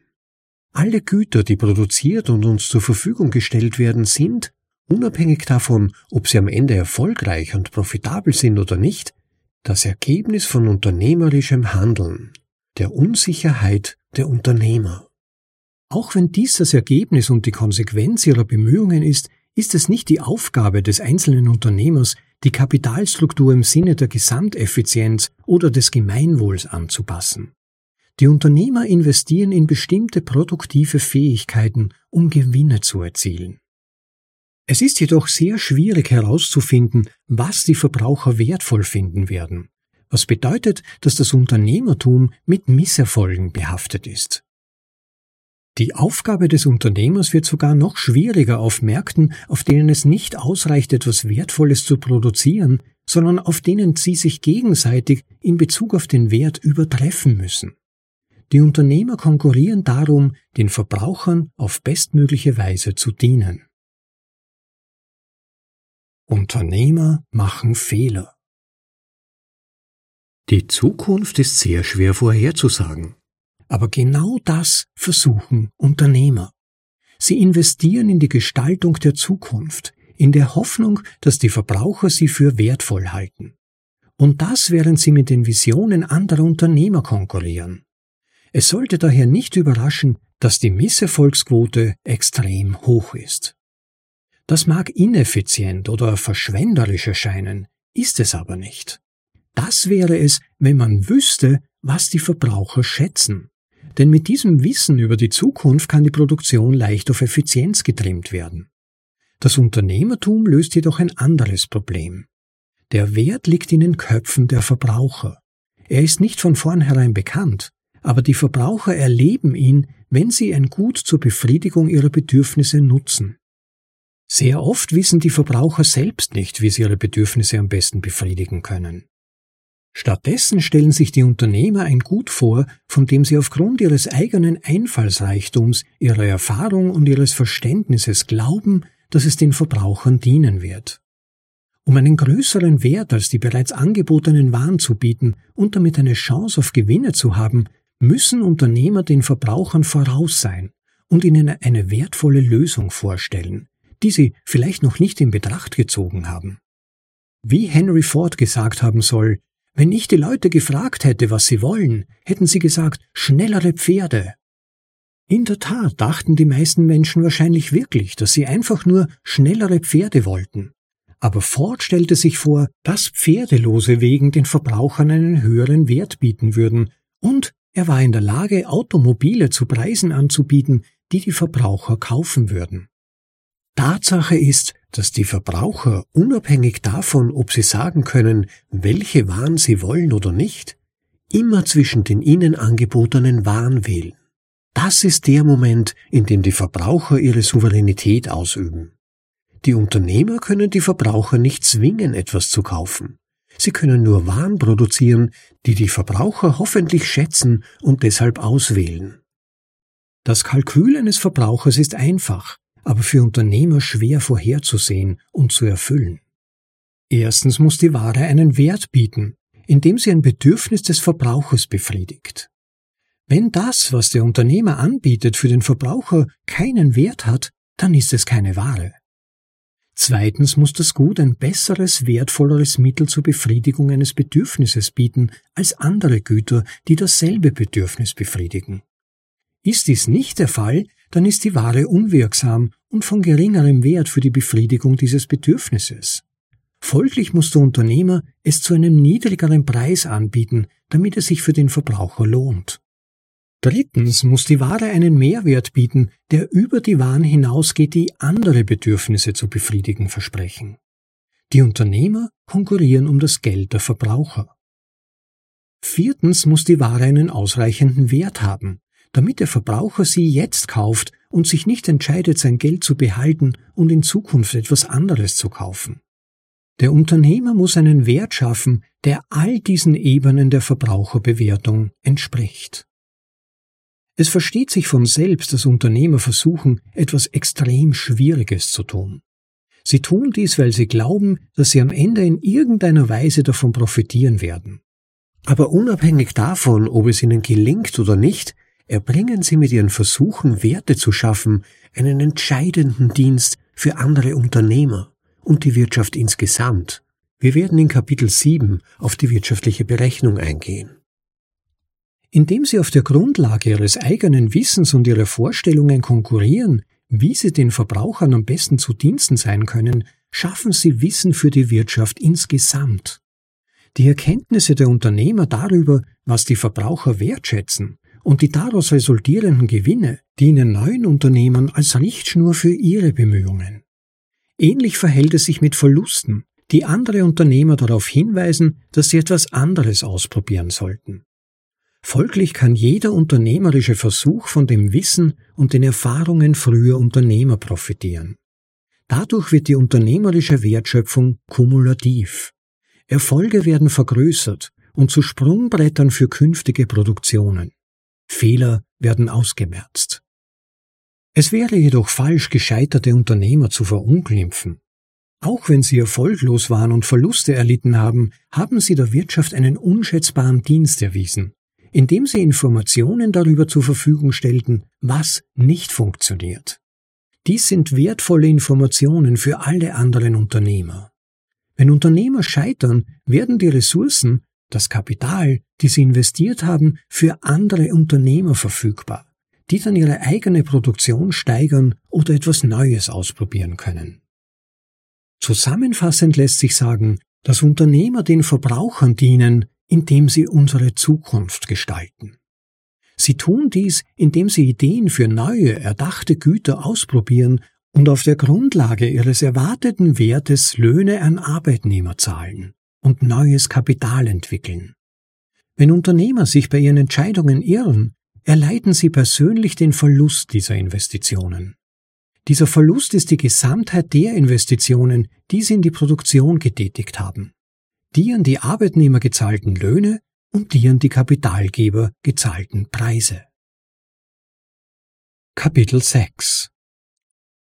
Alle Güter, die produziert und uns zur Verfügung gestellt werden, sind, unabhängig davon, ob sie am Ende erfolgreich und profitabel sind oder nicht, das Ergebnis von unternehmerischem Handeln, der Unsicherheit der Unternehmer. Auch wenn dies das Ergebnis und die Konsequenz ihrer Bemühungen ist, ist es nicht die Aufgabe des einzelnen Unternehmers, die Kapitalstruktur im Sinne der Gesamteffizienz oder des Gemeinwohls anzupassen. Die Unternehmer investieren in bestimmte produktive Fähigkeiten, um Gewinne zu erzielen. Es ist jedoch sehr schwierig herauszufinden, was die Verbraucher wertvoll finden werden, was bedeutet, dass das Unternehmertum mit Misserfolgen behaftet ist. Die Aufgabe des Unternehmers wird sogar noch schwieriger auf Märkten, auf denen es nicht ausreicht, etwas Wertvolles zu produzieren, sondern auf denen sie sich gegenseitig in Bezug auf den Wert übertreffen müssen. Die Unternehmer konkurrieren darum, den Verbrauchern auf bestmögliche Weise zu dienen. Unternehmer machen Fehler. Die Zukunft ist sehr schwer vorherzusagen. Aber genau das versuchen Unternehmer. Sie investieren in die Gestaltung der Zukunft, in der Hoffnung, dass die Verbraucher sie für wertvoll halten. Und das während sie mit den Visionen anderer Unternehmer konkurrieren. Es sollte daher nicht überraschen, dass die Misserfolgsquote extrem hoch ist. Das mag ineffizient oder verschwenderisch erscheinen, ist es aber nicht. Das wäre es, wenn man wüsste, was die Verbraucher schätzen. Denn mit diesem Wissen über die Zukunft kann die Produktion leicht auf Effizienz getrimmt werden. Das Unternehmertum löst jedoch ein anderes Problem. Der Wert liegt in den Köpfen der Verbraucher. Er ist nicht von vornherein bekannt, aber die Verbraucher erleben ihn, wenn sie ein Gut zur Befriedigung ihrer Bedürfnisse nutzen. Sehr oft wissen die Verbraucher selbst nicht, wie sie ihre Bedürfnisse am besten befriedigen können. Stattdessen stellen sich die Unternehmer ein Gut vor, von dem sie aufgrund ihres eigenen Einfallsreichtums, ihrer Erfahrung und ihres Verständnisses glauben, dass es den Verbrauchern dienen wird. Um einen größeren Wert als die bereits angebotenen Waren zu bieten und damit eine Chance auf Gewinne zu haben, müssen Unternehmer den Verbrauchern voraus sein und ihnen eine wertvolle Lösung vorstellen, die sie vielleicht noch nicht in Betracht gezogen haben. Wie Henry Ford gesagt haben soll, wenn ich die Leute gefragt hätte, was sie wollen, hätten sie gesagt, schnellere Pferde. In der Tat dachten die meisten Menschen wahrscheinlich wirklich, dass sie einfach nur schnellere Pferde wollten. Aber Ford stellte sich vor, dass pferdelose Wegen den Verbrauchern einen höheren Wert bieten würden, und er war in der Lage, Automobile zu Preisen anzubieten, die die Verbraucher kaufen würden. Tatsache ist, dass die Verbraucher, unabhängig davon, ob sie sagen können, welche Waren sie wollen oder nicht, immer zwischen den ihnen angebotenen Waren wählen. Das ist der Moment, in dem die Verbraucher ihre Souveränität ausüben. Die Unternehmer können die Verbraucher nicht zwingen, etwas zu kaufen. Sie können nur Waren produzieren, die die Verbraucher hoffentlich schätzen und deshalb auswählen. Das Kalkül eines Verbrauchers ist einfach, aber für Unternehmer schwer vorherzusehen und zu erfüllen. Erstens muss die Ware einen Wert bieten, indem sie ein Bedürfnis des Verbrauchers befriedigt. Wenn das, was der Unternehmer anbietet, für den Verbraucher keinen Wert hat, dann ist es keine Ware. Zweitens muss das Gut ein besseres, wertvolleres Mittel zur Befriedigung eines Bedürfnisses bieten als andere Güter, die dasselbe Bedürfnis befriedigen. Ist dies nicht der Fall, dann ist die Ware unwirksam und von geringerem Wert für die Befriedigung dieses Bedürfnisses. Folglich muss der Unternehmer es zu einem niedrigeren Preis anbieten, damit es sich für den Verbraucher lohnt. Drittens muss die Ware einen Mehrwert bieten, der über die Waren hinausgeht, die andere Bedürfnisse zu befriedigen versprechen. Die Unternehmer konkurrieren um das Geld der Verbraucher. Viertens muss die Ware einen ausreichenden Wert haben, damit der Verbraucher sie jetzt kauft und sich nicht entscheidet, sein Geld zu behalten und in Zukunft etwas anderes zu kaufen. Der Unternehmer muss einen Wert schaffen, der all diesen Ebenen der Verbraucherbewertung entspricht. Es versteht sich von selbst, dass Unternehmer versuchen, etwas extrem Schwieriges zu tun. Sie tun dies, weil sie glauben, dass sie am Ende in irgendeiner Weise davon profitieren werden. Aber unabhängig davon, ob es ihnen gelingt oder nicht, erbringen sie mit ihren Versuchen, Werte zu schaffen, einen entscheidenden Dienst für andere Unternehmer und die Wirtschaft insgesamt. Wir werden in Kapitel 7 auf die wirtschaftliche Berechnung eingehen. Indem sie auf der Grundlage ihres eigenen Wissens und ihrer Vorstellungen konkurrieren, wie sie den Verbrauchern am besten zu Diensten sein können, schaffen sie Wissen für die Wirtschaft insgesamt. Die Erkenntnisse der Unternehmer darüber, was die Verbraucher wertschätzen, und die daraus resultierenden Gewinne dienen neuen Unternehmern als Richtschnur für ihre Bemühungen. Ähnlich verhält es sich mit Verlusten, die andere Unternehmer darauf hinweisen, dass sie etwas anderes ausprobieren sollten. Folglich kann jeder unternehmerische Versuch von dem Wissen und den Erfahrungen früher Unternehmer profitieren. Dadurch wird die unternehmerische Wertschöpfung kumulativ. Erfolge werden vergrößert und zu Sprungbrettern für künftige Produktionen. Fehler werden ausgemerzt. Es wäre jedoch falsch, gescheiterte Unternehmer zu verunglimpfen. Auch wenn sie erfolglos waren und Verluste erlitten haben, haben sie der Wirtschaft einen unschätzbaren Dienst erwiesen, indem sie Informationen darüber zur Verfügung stellten, was nicht funktioniert. Dies sind wertvolle Informationen für alle anderen Unternehmer. Wenn Unternehmer scheitern, werden die Ressourcen, das Kapital, die sie investiert haben, für andere Unternehmer verfügbar die dann ihre eigene Produktion steigern oder etwas Neues ausprobieren können. Zusammenfassend lässt sich sagen, dass Unternehmer den Verbrauchern dienen, indem sie unsere Zukunft gestalten. Sie tun dies, indem sie Ideen für neue, erdachte Güter ausprobieren und auf der Grundlage ihres erwarteten Wertes Löhne an Arbeitnehmer zahlen und neues Kapital entwickeln. Wenn Unternehmer sich bei ihren Entscheidungen irren, erleiden sie persönlich den Verlust dieser Investitionen. Dieser Verlust ist die Gesamtheit der Investitionen, die sie in die Produktion getätigt haben. Die an die Arbeitnehmer gezahlten Löhne und die an die Kapitalgeber gezahlten Preise. Kapitel 6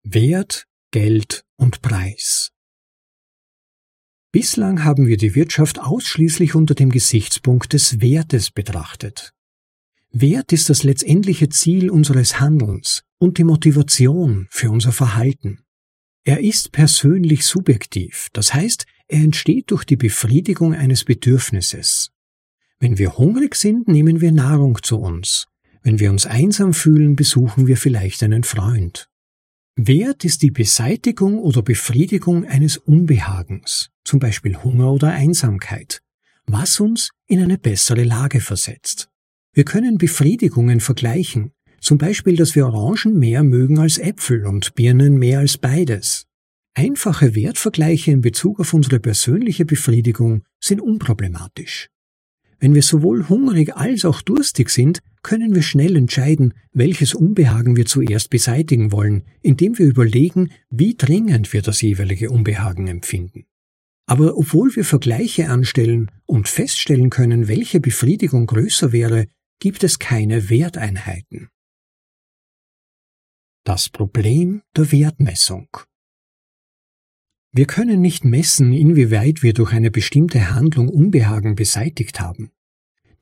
Wert, Geld und Preis Bislang haben wir die Wirtschaft ausschließlich unter dem Gesichtspunkt des Wertes betrachtet. Wert ist das letztendliche Ziel unseres Handelns und die Motivation für unser Verhalten. Er ist persönlich subjektiv, das heißt, er entsteht durch die Befriedigung eines Bedürfnisses. Wenn wir hungrig sind, nehmen wir Nahrung zu uns. Wenn wir uns einsam fühlen, besuchen wir vielleicht einen Freund. Wert ist die Beseitigung oder Befriedigung eines Unbehagens, zum Beispiel Hunger oder Einsamkeit, was uns in eine bessere Lage versetzt. Wir können Befriedigungen vergleichen, zum Beispiel, dass wir Orangen mehr mögen als Äpfel und Birnen mehr als beides. Einfache Wertvergleiche in Bezug auf unsere persönliche Befriedigung sind unproblematisch. Wenn wir sowohl hungrig als auch durstig sind, können wir schnell entscheiden, welches Unbehagen wir zuerst beseitigen wollen, indem wir überlegen, wie dringend wir das jeweilige Unbehagen empfinden. Aber obwohl wir Vergleiche anstellen und feststellen können, welche Befriedigung größer wäre, gibt es keine Werteinheiten. Das Problem der Wertmessung. Wir können nicht messen, inwieweit wir durch eine bestimmte Handlung Unbehagen beseitigt haben.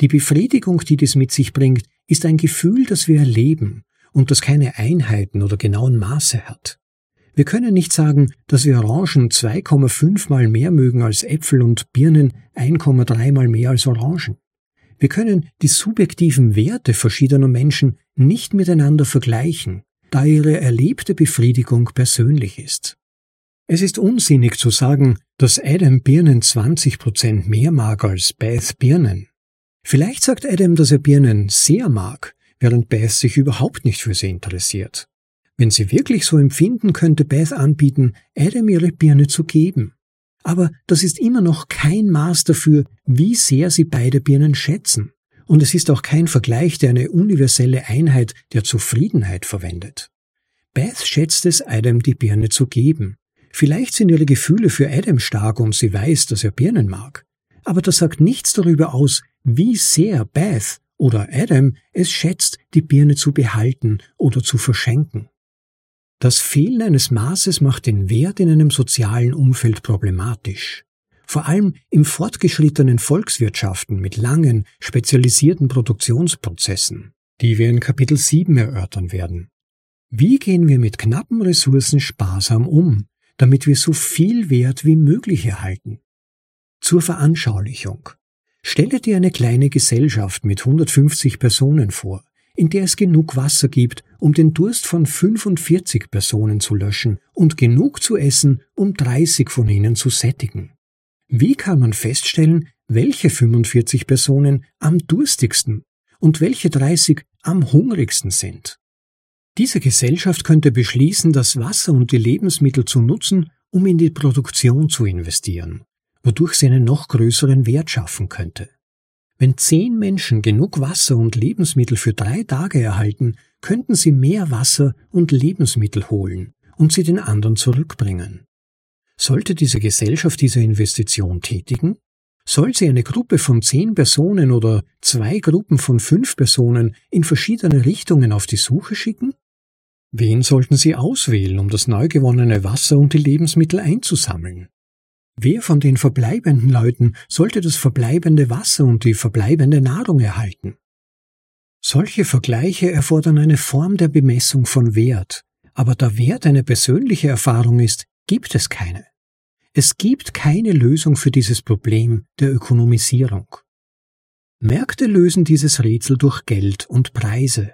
Die Befriedigung, die dies mit sich bringt, ist ein Gefühl, das wir erleben und das keine Einheiten oder genauen Maße hat. Wir können nicht sagen, dass wir Orangen 2,5 mal mehr mögen als Äpfel und Birnen 1,3 mal mehr als Orangen. Wir können die subjektiven Werte verschiedener Menschen nicht miteinander vergleichen, da ihre erlebte Befriedigung persönlich ist. Es ist unsinnig zu sagen, dass Adam Birnen 20 Prozent mehr mag als Beth Birnen. Vielleicht sagt Adam, dass er Birnen sehr mag, während Beth sich überhaupt nicht für sie interessiert. Wenn sie wirklich so empfinden, könnte Beth anbieten, Adam ihre Birne zu geben. Aber das ist immer noch kein Maß dafür, wie sehr sie beide Birnen schätzen. Und es ist auch kein Vergleich, der eine universelle Einheit der Zufriedenheit verwendet. Beth schätzt es, Adam die Birne zu geben. Vielleicht sind ihre Gefühle für Adam stark und sie weiß, dass er Birnen mag. Aber das sagt nichts darüber aus, wie sehr Beth oder Adam es schätzt, die Birne zu behalten oder zu verschenken. Das Fehlen eines Maßes macht den Wert in einem sozialen Umfeld problematisch. Vor allem im fortgeschrittenen Volkswirtschaften mit langen, spezialisierten Produktionsprozessen, die wir in Kapitel 7 erörtern werden. Wie gehen wir mit knappen Ressourcen sparsam um, damit wir so viel Wert wie möglich erhalten? Zur Veranschaulichung. Stelle dir eine kleine Gesellschaft mit 150 Personen vor, in der es genug Wasser gibt, um den Durst von 45 Personen zu löschen und genug zu essen, um 30 von ihnen zu sättigen. Wie kann man feststellen, welche 45 Personen am durstigsten und welche 30 am hungrigsten sind? Diese Gesellschaft könnte beschließen, das Wasser und die Lebensmittel zu nutzen, um in die Produktion zu investieren, wodurch sie einen noch größeren Wert schaffen könnte. Wenn zehn Menschen genug Wasser und Lebensmittel für drei Tage erhalten, könnten sie mehr Wasser und Lebensmittel holen und sie den anderen zurückbringen. Sollte diese Gesellschaft diese Investition tätigen? Soll sie eine Gruppe von zehn Personen oder zwei Gruppen von fünf Personen in verschiedene Richtungen auf die Suche schicken? Wen sollten sie auswählen, um das neu gewonnene Wasser und die Lebensmittel einzusammeln? Wer von den verbleibenden Leuten sollte das verbleibende Wasser und die verbleibende Nahrung erhalten? Solche Vergleiche erfordern eine Form der Bemessung von Wert, aber da Wert eine persönliche Erfahrung ist, gibt es keine. Es gibt keine Lösung für dieses Problem der Ökonomisierung. Märkte lösen dieses Rätsel durch Geld und Preise,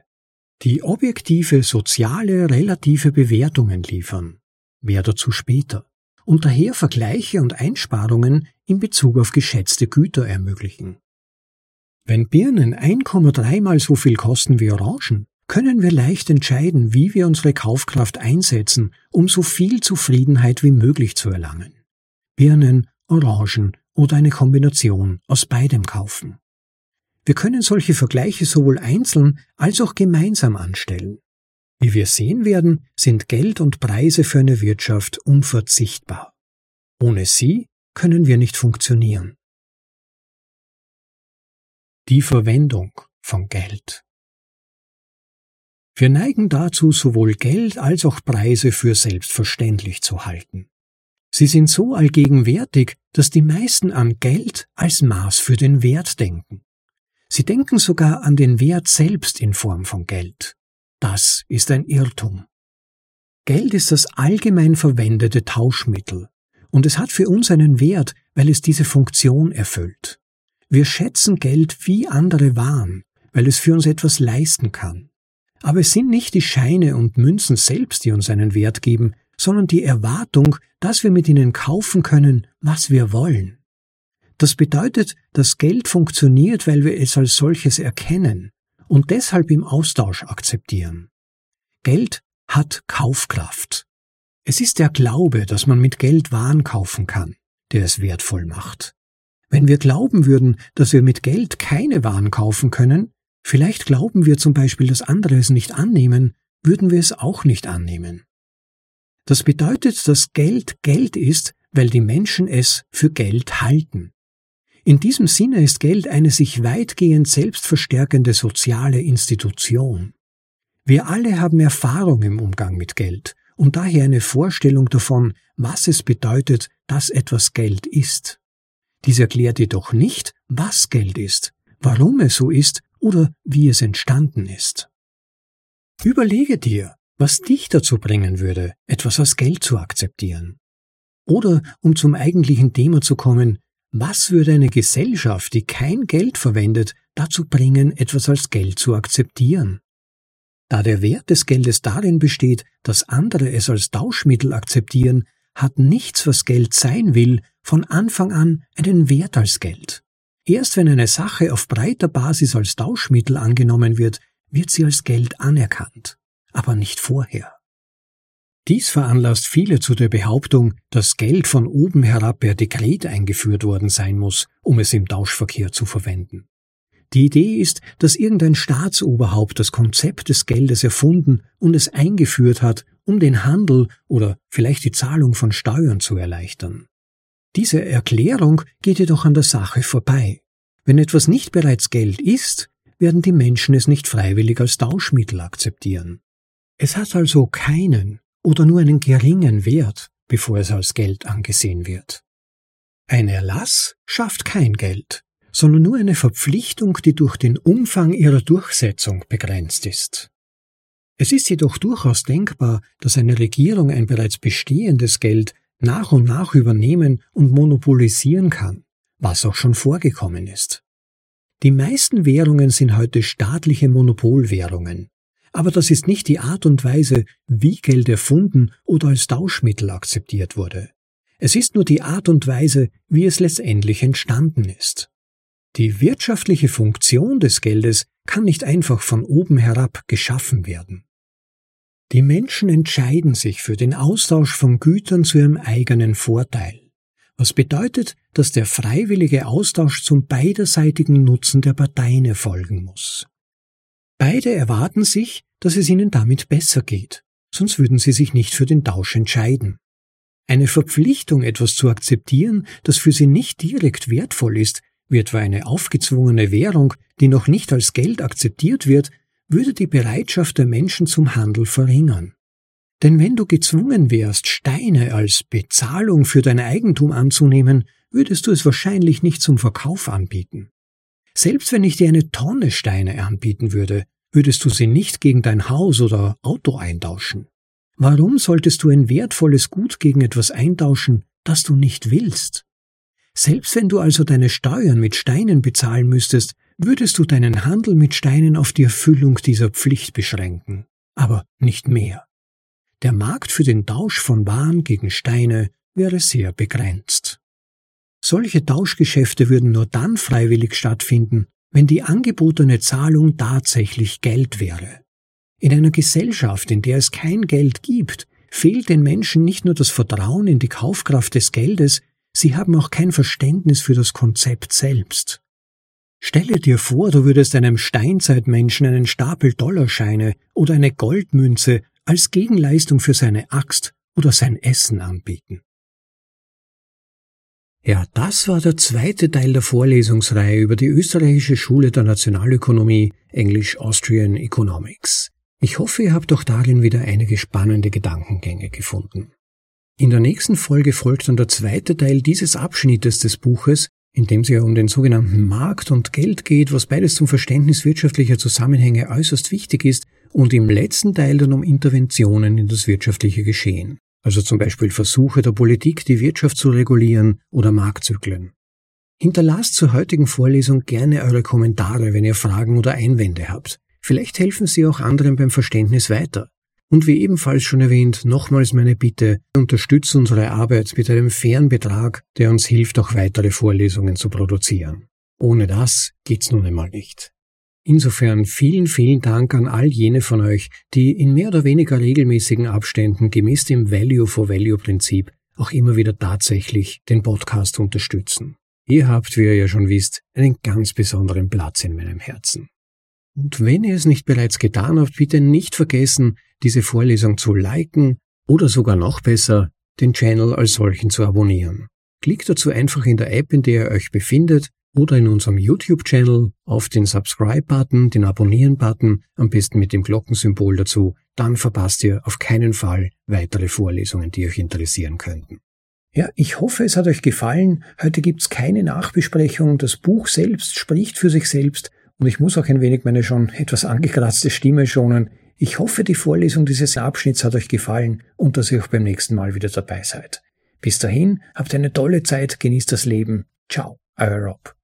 die objektive soziale relative Bewertungen liefern. Mehr dazu später und daher Vergleiche und Einsparungen in Bezug auf geschätzte Güter ermöglichen. Wenn Birnen 1,3 mal so viel kosten wie Orangen, können wir leicht entscheiden, wie wir unsere Kaufkraft einsetzen, um so viel Zufriedenheit wie möglich zu erlangen. Birnen, Orangen oder eine Kombination aus beidem kaufen. Wir können solche Vergleiche sowohl einzeln als auch gemeinsam anstellen. Wie wir sehen werden, sind Geld und Preise für eine Wirtschaft unverzichtbar. Ohne sie können wir nicht funktionieren. Die Verwendung von Geld. Wir neigen dazu, sowohl Geld als auch Preise für selbstverständlich zu halten. Sie sind so allgegenwärtig, dass die meisten an Geld als Maß für den Wert denken. Sie denken sogar an den Wert selbst in Form von Geld. Das ist ein Irrtum. Geld ist das allgemein verwendete Tauschmittel, und es hat für uns einen Wert, weil es diese Funktion erfüllt. Wir schätzen Geld wie andere Waren, weil es für uns etwas leisten kann. Aber es sind nicht die Scheine und Münzen selbst, die uns einen Wert geben, sondern die Erwartung, dass wir mit ihnen kaufen können, was wir wollen. Das bedeutet, dass Geld funktioniert, weil wir es als solches erkennen, und deshalb im Austausch akzeptieren. Geld hat Kaufkraft. Es ist der Glaube, dass man mit Geld Waren kaufen kann, der es wertvoll macht. Wenn wir glauben würden, dass wir mit Geld keine Waren kaufen können, vielleicht glauben wir zum Beispiel, dass andere es nicht annehmen, würden wir es auch nicht annehmen. Das bedeutet, dass Geld Geld ist, weil die Menschen es für Geld halten. In diesem Sinne ist Geld eine sich weitgehend selbstverstärkende soziale Institution. Wir alle haben Erfahrung im Umgang mit Geld und daher eine Vorstellung davon, was es bedeutet, dass etwas Geld ist. Dies erklärt jedoch nicht, was Geld ist, warum es so ist oder wie es entstanden ist. Überlege dir, was dich dazu bringen würde, etwas als Geld zu akzeptieren. Oder, um zum eigentlichen Thema zu kommen, was würde eine Gesellschaft, die kein Geld verwendet, dazu bringen, etwas als Geld zu akzeptieren? Da der Wert des Geldes darin besteht, dass andere es als Tauschmittel akzeptieren, hat nichts, was Geld sein will, von Anfang an einen Wert als Geld. Erst wenn eine Sache auf breiter Basis als Tauschmittel angenommen wird, wird sie als Geld anerkannt, aber nicht vorher. Dies veranlasst viele zu der Behauptung, dass Geld von oben herab per Dekret eingeführt worden sein muss, um es im Tauschverkehr zu verwenden. Die Idee ist, dass irgendein Staatsoberhaupt das Konzept des Geldes erfunden und es eingeführt hat, um den Handel oder vielleicht die Zahlung von Steuern zu erleichtern. Diese Erklärung geht jedoch an der Sache vorbei. Wenn etwas nicht bereits Geld ist, werden die Menschen es nicht freiwillig als Tauschmittel akzeptieren. Es hat also keinen oder nur einen geringen Wert, bevor es als Geld angesehen wird. Ein Erlass schafft kein Geld, sondern nur eine Verpflichtung, die durch den Umfang ihrer Durchsetzung begrenzt ist. Es ist jedoch durchaus denkbar, dass eine Regierung ein bereits bestehendes Geld nach und nach übernehmen und monopolisieren kann, was auch schon vorgekommen ist. Die meisten Währungen sind heute staatliche Monopolwährungen, aber das ist nicht die Art und Weise, wie Geld erfunden oder als Tauschmittel akzeptiert wurde. Es ist nur die Art und Weise, wie es letztendlich entstanden ist. Die wirtschaftliche Funktion des Geldes kann nicht einfach von oben herab geschaffen werden. Die Menschen entscheiden sich für den Austausch von Gütern zu ihrem eigenen Vorteil, was bedeutet, dass der freiwillige Austausch zum beiderseitigen Nutzen der Parteien erfolgen muss. Beide erwarten sich, dass es ihnen damit besser geht, sonst würden sie sich nicht für den Tausch entscheiden. Eine Verpflichtung, etwas zu akzeptieren, das für sie nicht direkt wertvoll ist, wie etwa eine aufgezwungene Währung, die noch nicht als Geld akzeptiert wird, würde die Bereitschaft der Menschen zum Handel verringern. Denn wenn du gezwungen wärst, Steine als Bezahlung für dein Eigentum anzunehmen, würdest du es wahrscheinlich nicht zum Verkauf anbieten. Selbst wenn ich dir eine Tonne Steine anbieten würde, würdest du sie nicht gegen dein Haus oder Auto eintauschen. Warum solltest du ein wertvolles Gut gegen etwas eintauschen, das du nicht willst? Selbst wenn du also deine Steuern mit Steinen bezahlen müsstest, würdest du deinen Handel mit Steinen auf die Erfüllung dieser Pflicht beschränken, aber nicht mehr. Der Markt für den Tausch von Waren gegen Steine wäre sehr begrenzt. Solche Tauschgeschäfte würden nur dann freiwillig stattfinden, wenn die angebotene Zahlung tatsächlich Geld wäre. In einer Gesellschaft, in der es kein Geld gibt, fehlt den Menschen nicht nur das Vertrauen in die Kaufkraft des Geldes, sie haben auch kein Verständnis für das Konzept selbst. Stelle dir vor, du würdest einem Steinzeitmenschen einen Stapel Dollarscheine oder eine Goldmünze als Gegenleistung für seine Axt oder sein Essen anbieten. Ja, das war der zweite Teil der Vorlesungsreihe über die österreichische Schule der Nationalökonomie, English Austrian Economics. Ich hoffe, ihr habt auch darin wieder einige spannende Gedankengänge gefunden. In der nächsten Folge folgt dann der zweite Teil dieses Abschnittes des Buches, in dem es ja um den sogenannten Markt und Geld geht, was beides zum Verständnis wirtschaftlicher Zusammenhänge äußerst wichtig ist, und im letzten Teil dann um Interventionen in das wirtschaftliche Geschehen also zum Beispiel Versuche der Politik, die Wirtschaft zu regulieren oder Marktzyklen. Hinterlasst zur heutigen Vorlesung gerne eure Kommentare, wenn ihr Fragen oder Einwände habt. Vielleicht helfen sie auch anderen beim Verständnis weiter. Und wie ebenfalls schon erwähnt, nochmals meine Bitte, unterstützt unsere Arbeit mit einem fairen Betrag, der uns hilft, auch weitere Vorlesungen zu produzieren. Ohne das geht's nun einmal nicht. Insofern vielen, vielen Dank an all jene von euch, die in mehr oder weniger regelmäßigen Abständen gemäß dem Value for Value Prinzip auch immer wieder tatsächlich den Podcast unterstützen. Ihr habt, wie ihr ja schon wisst, einen ganz besonderen Platz in meinem Herzen. Und wenn ihr es nicht bereits getan habt, bitte nicht vergessen, diese Vorlesung zu liken oder sogar noch besser, den Channel als solchen zu abonnieren. Klickt dazu einfach in der App, in der ihr euch befindet, oder in unserem YouTube-Channel auf den Subscribe-Button, den Abonnieren-Button, am besten mit dem Glockensymbol dazu, dann verpasst ihr auf keinen Fall weitere Vorlesungen, die euch interessieren könnten. Ja, ich hoffe, es hat euch gefallen. Heute gibt's keine Nachbesprechung. Das Buch selbst spricht für sich selbst und ich muss auch ein wenig meine schon etwas angekratzte Stimme schonen. Ich hoffe, die Vorlesung dieses Abschnitts hat euch gefallen und dass ihr auch beim nächsten Mal wieder dabei seid. Bis dahin, habt eine tolle Zeit, genießt das Leben. Ciao, euer Rob.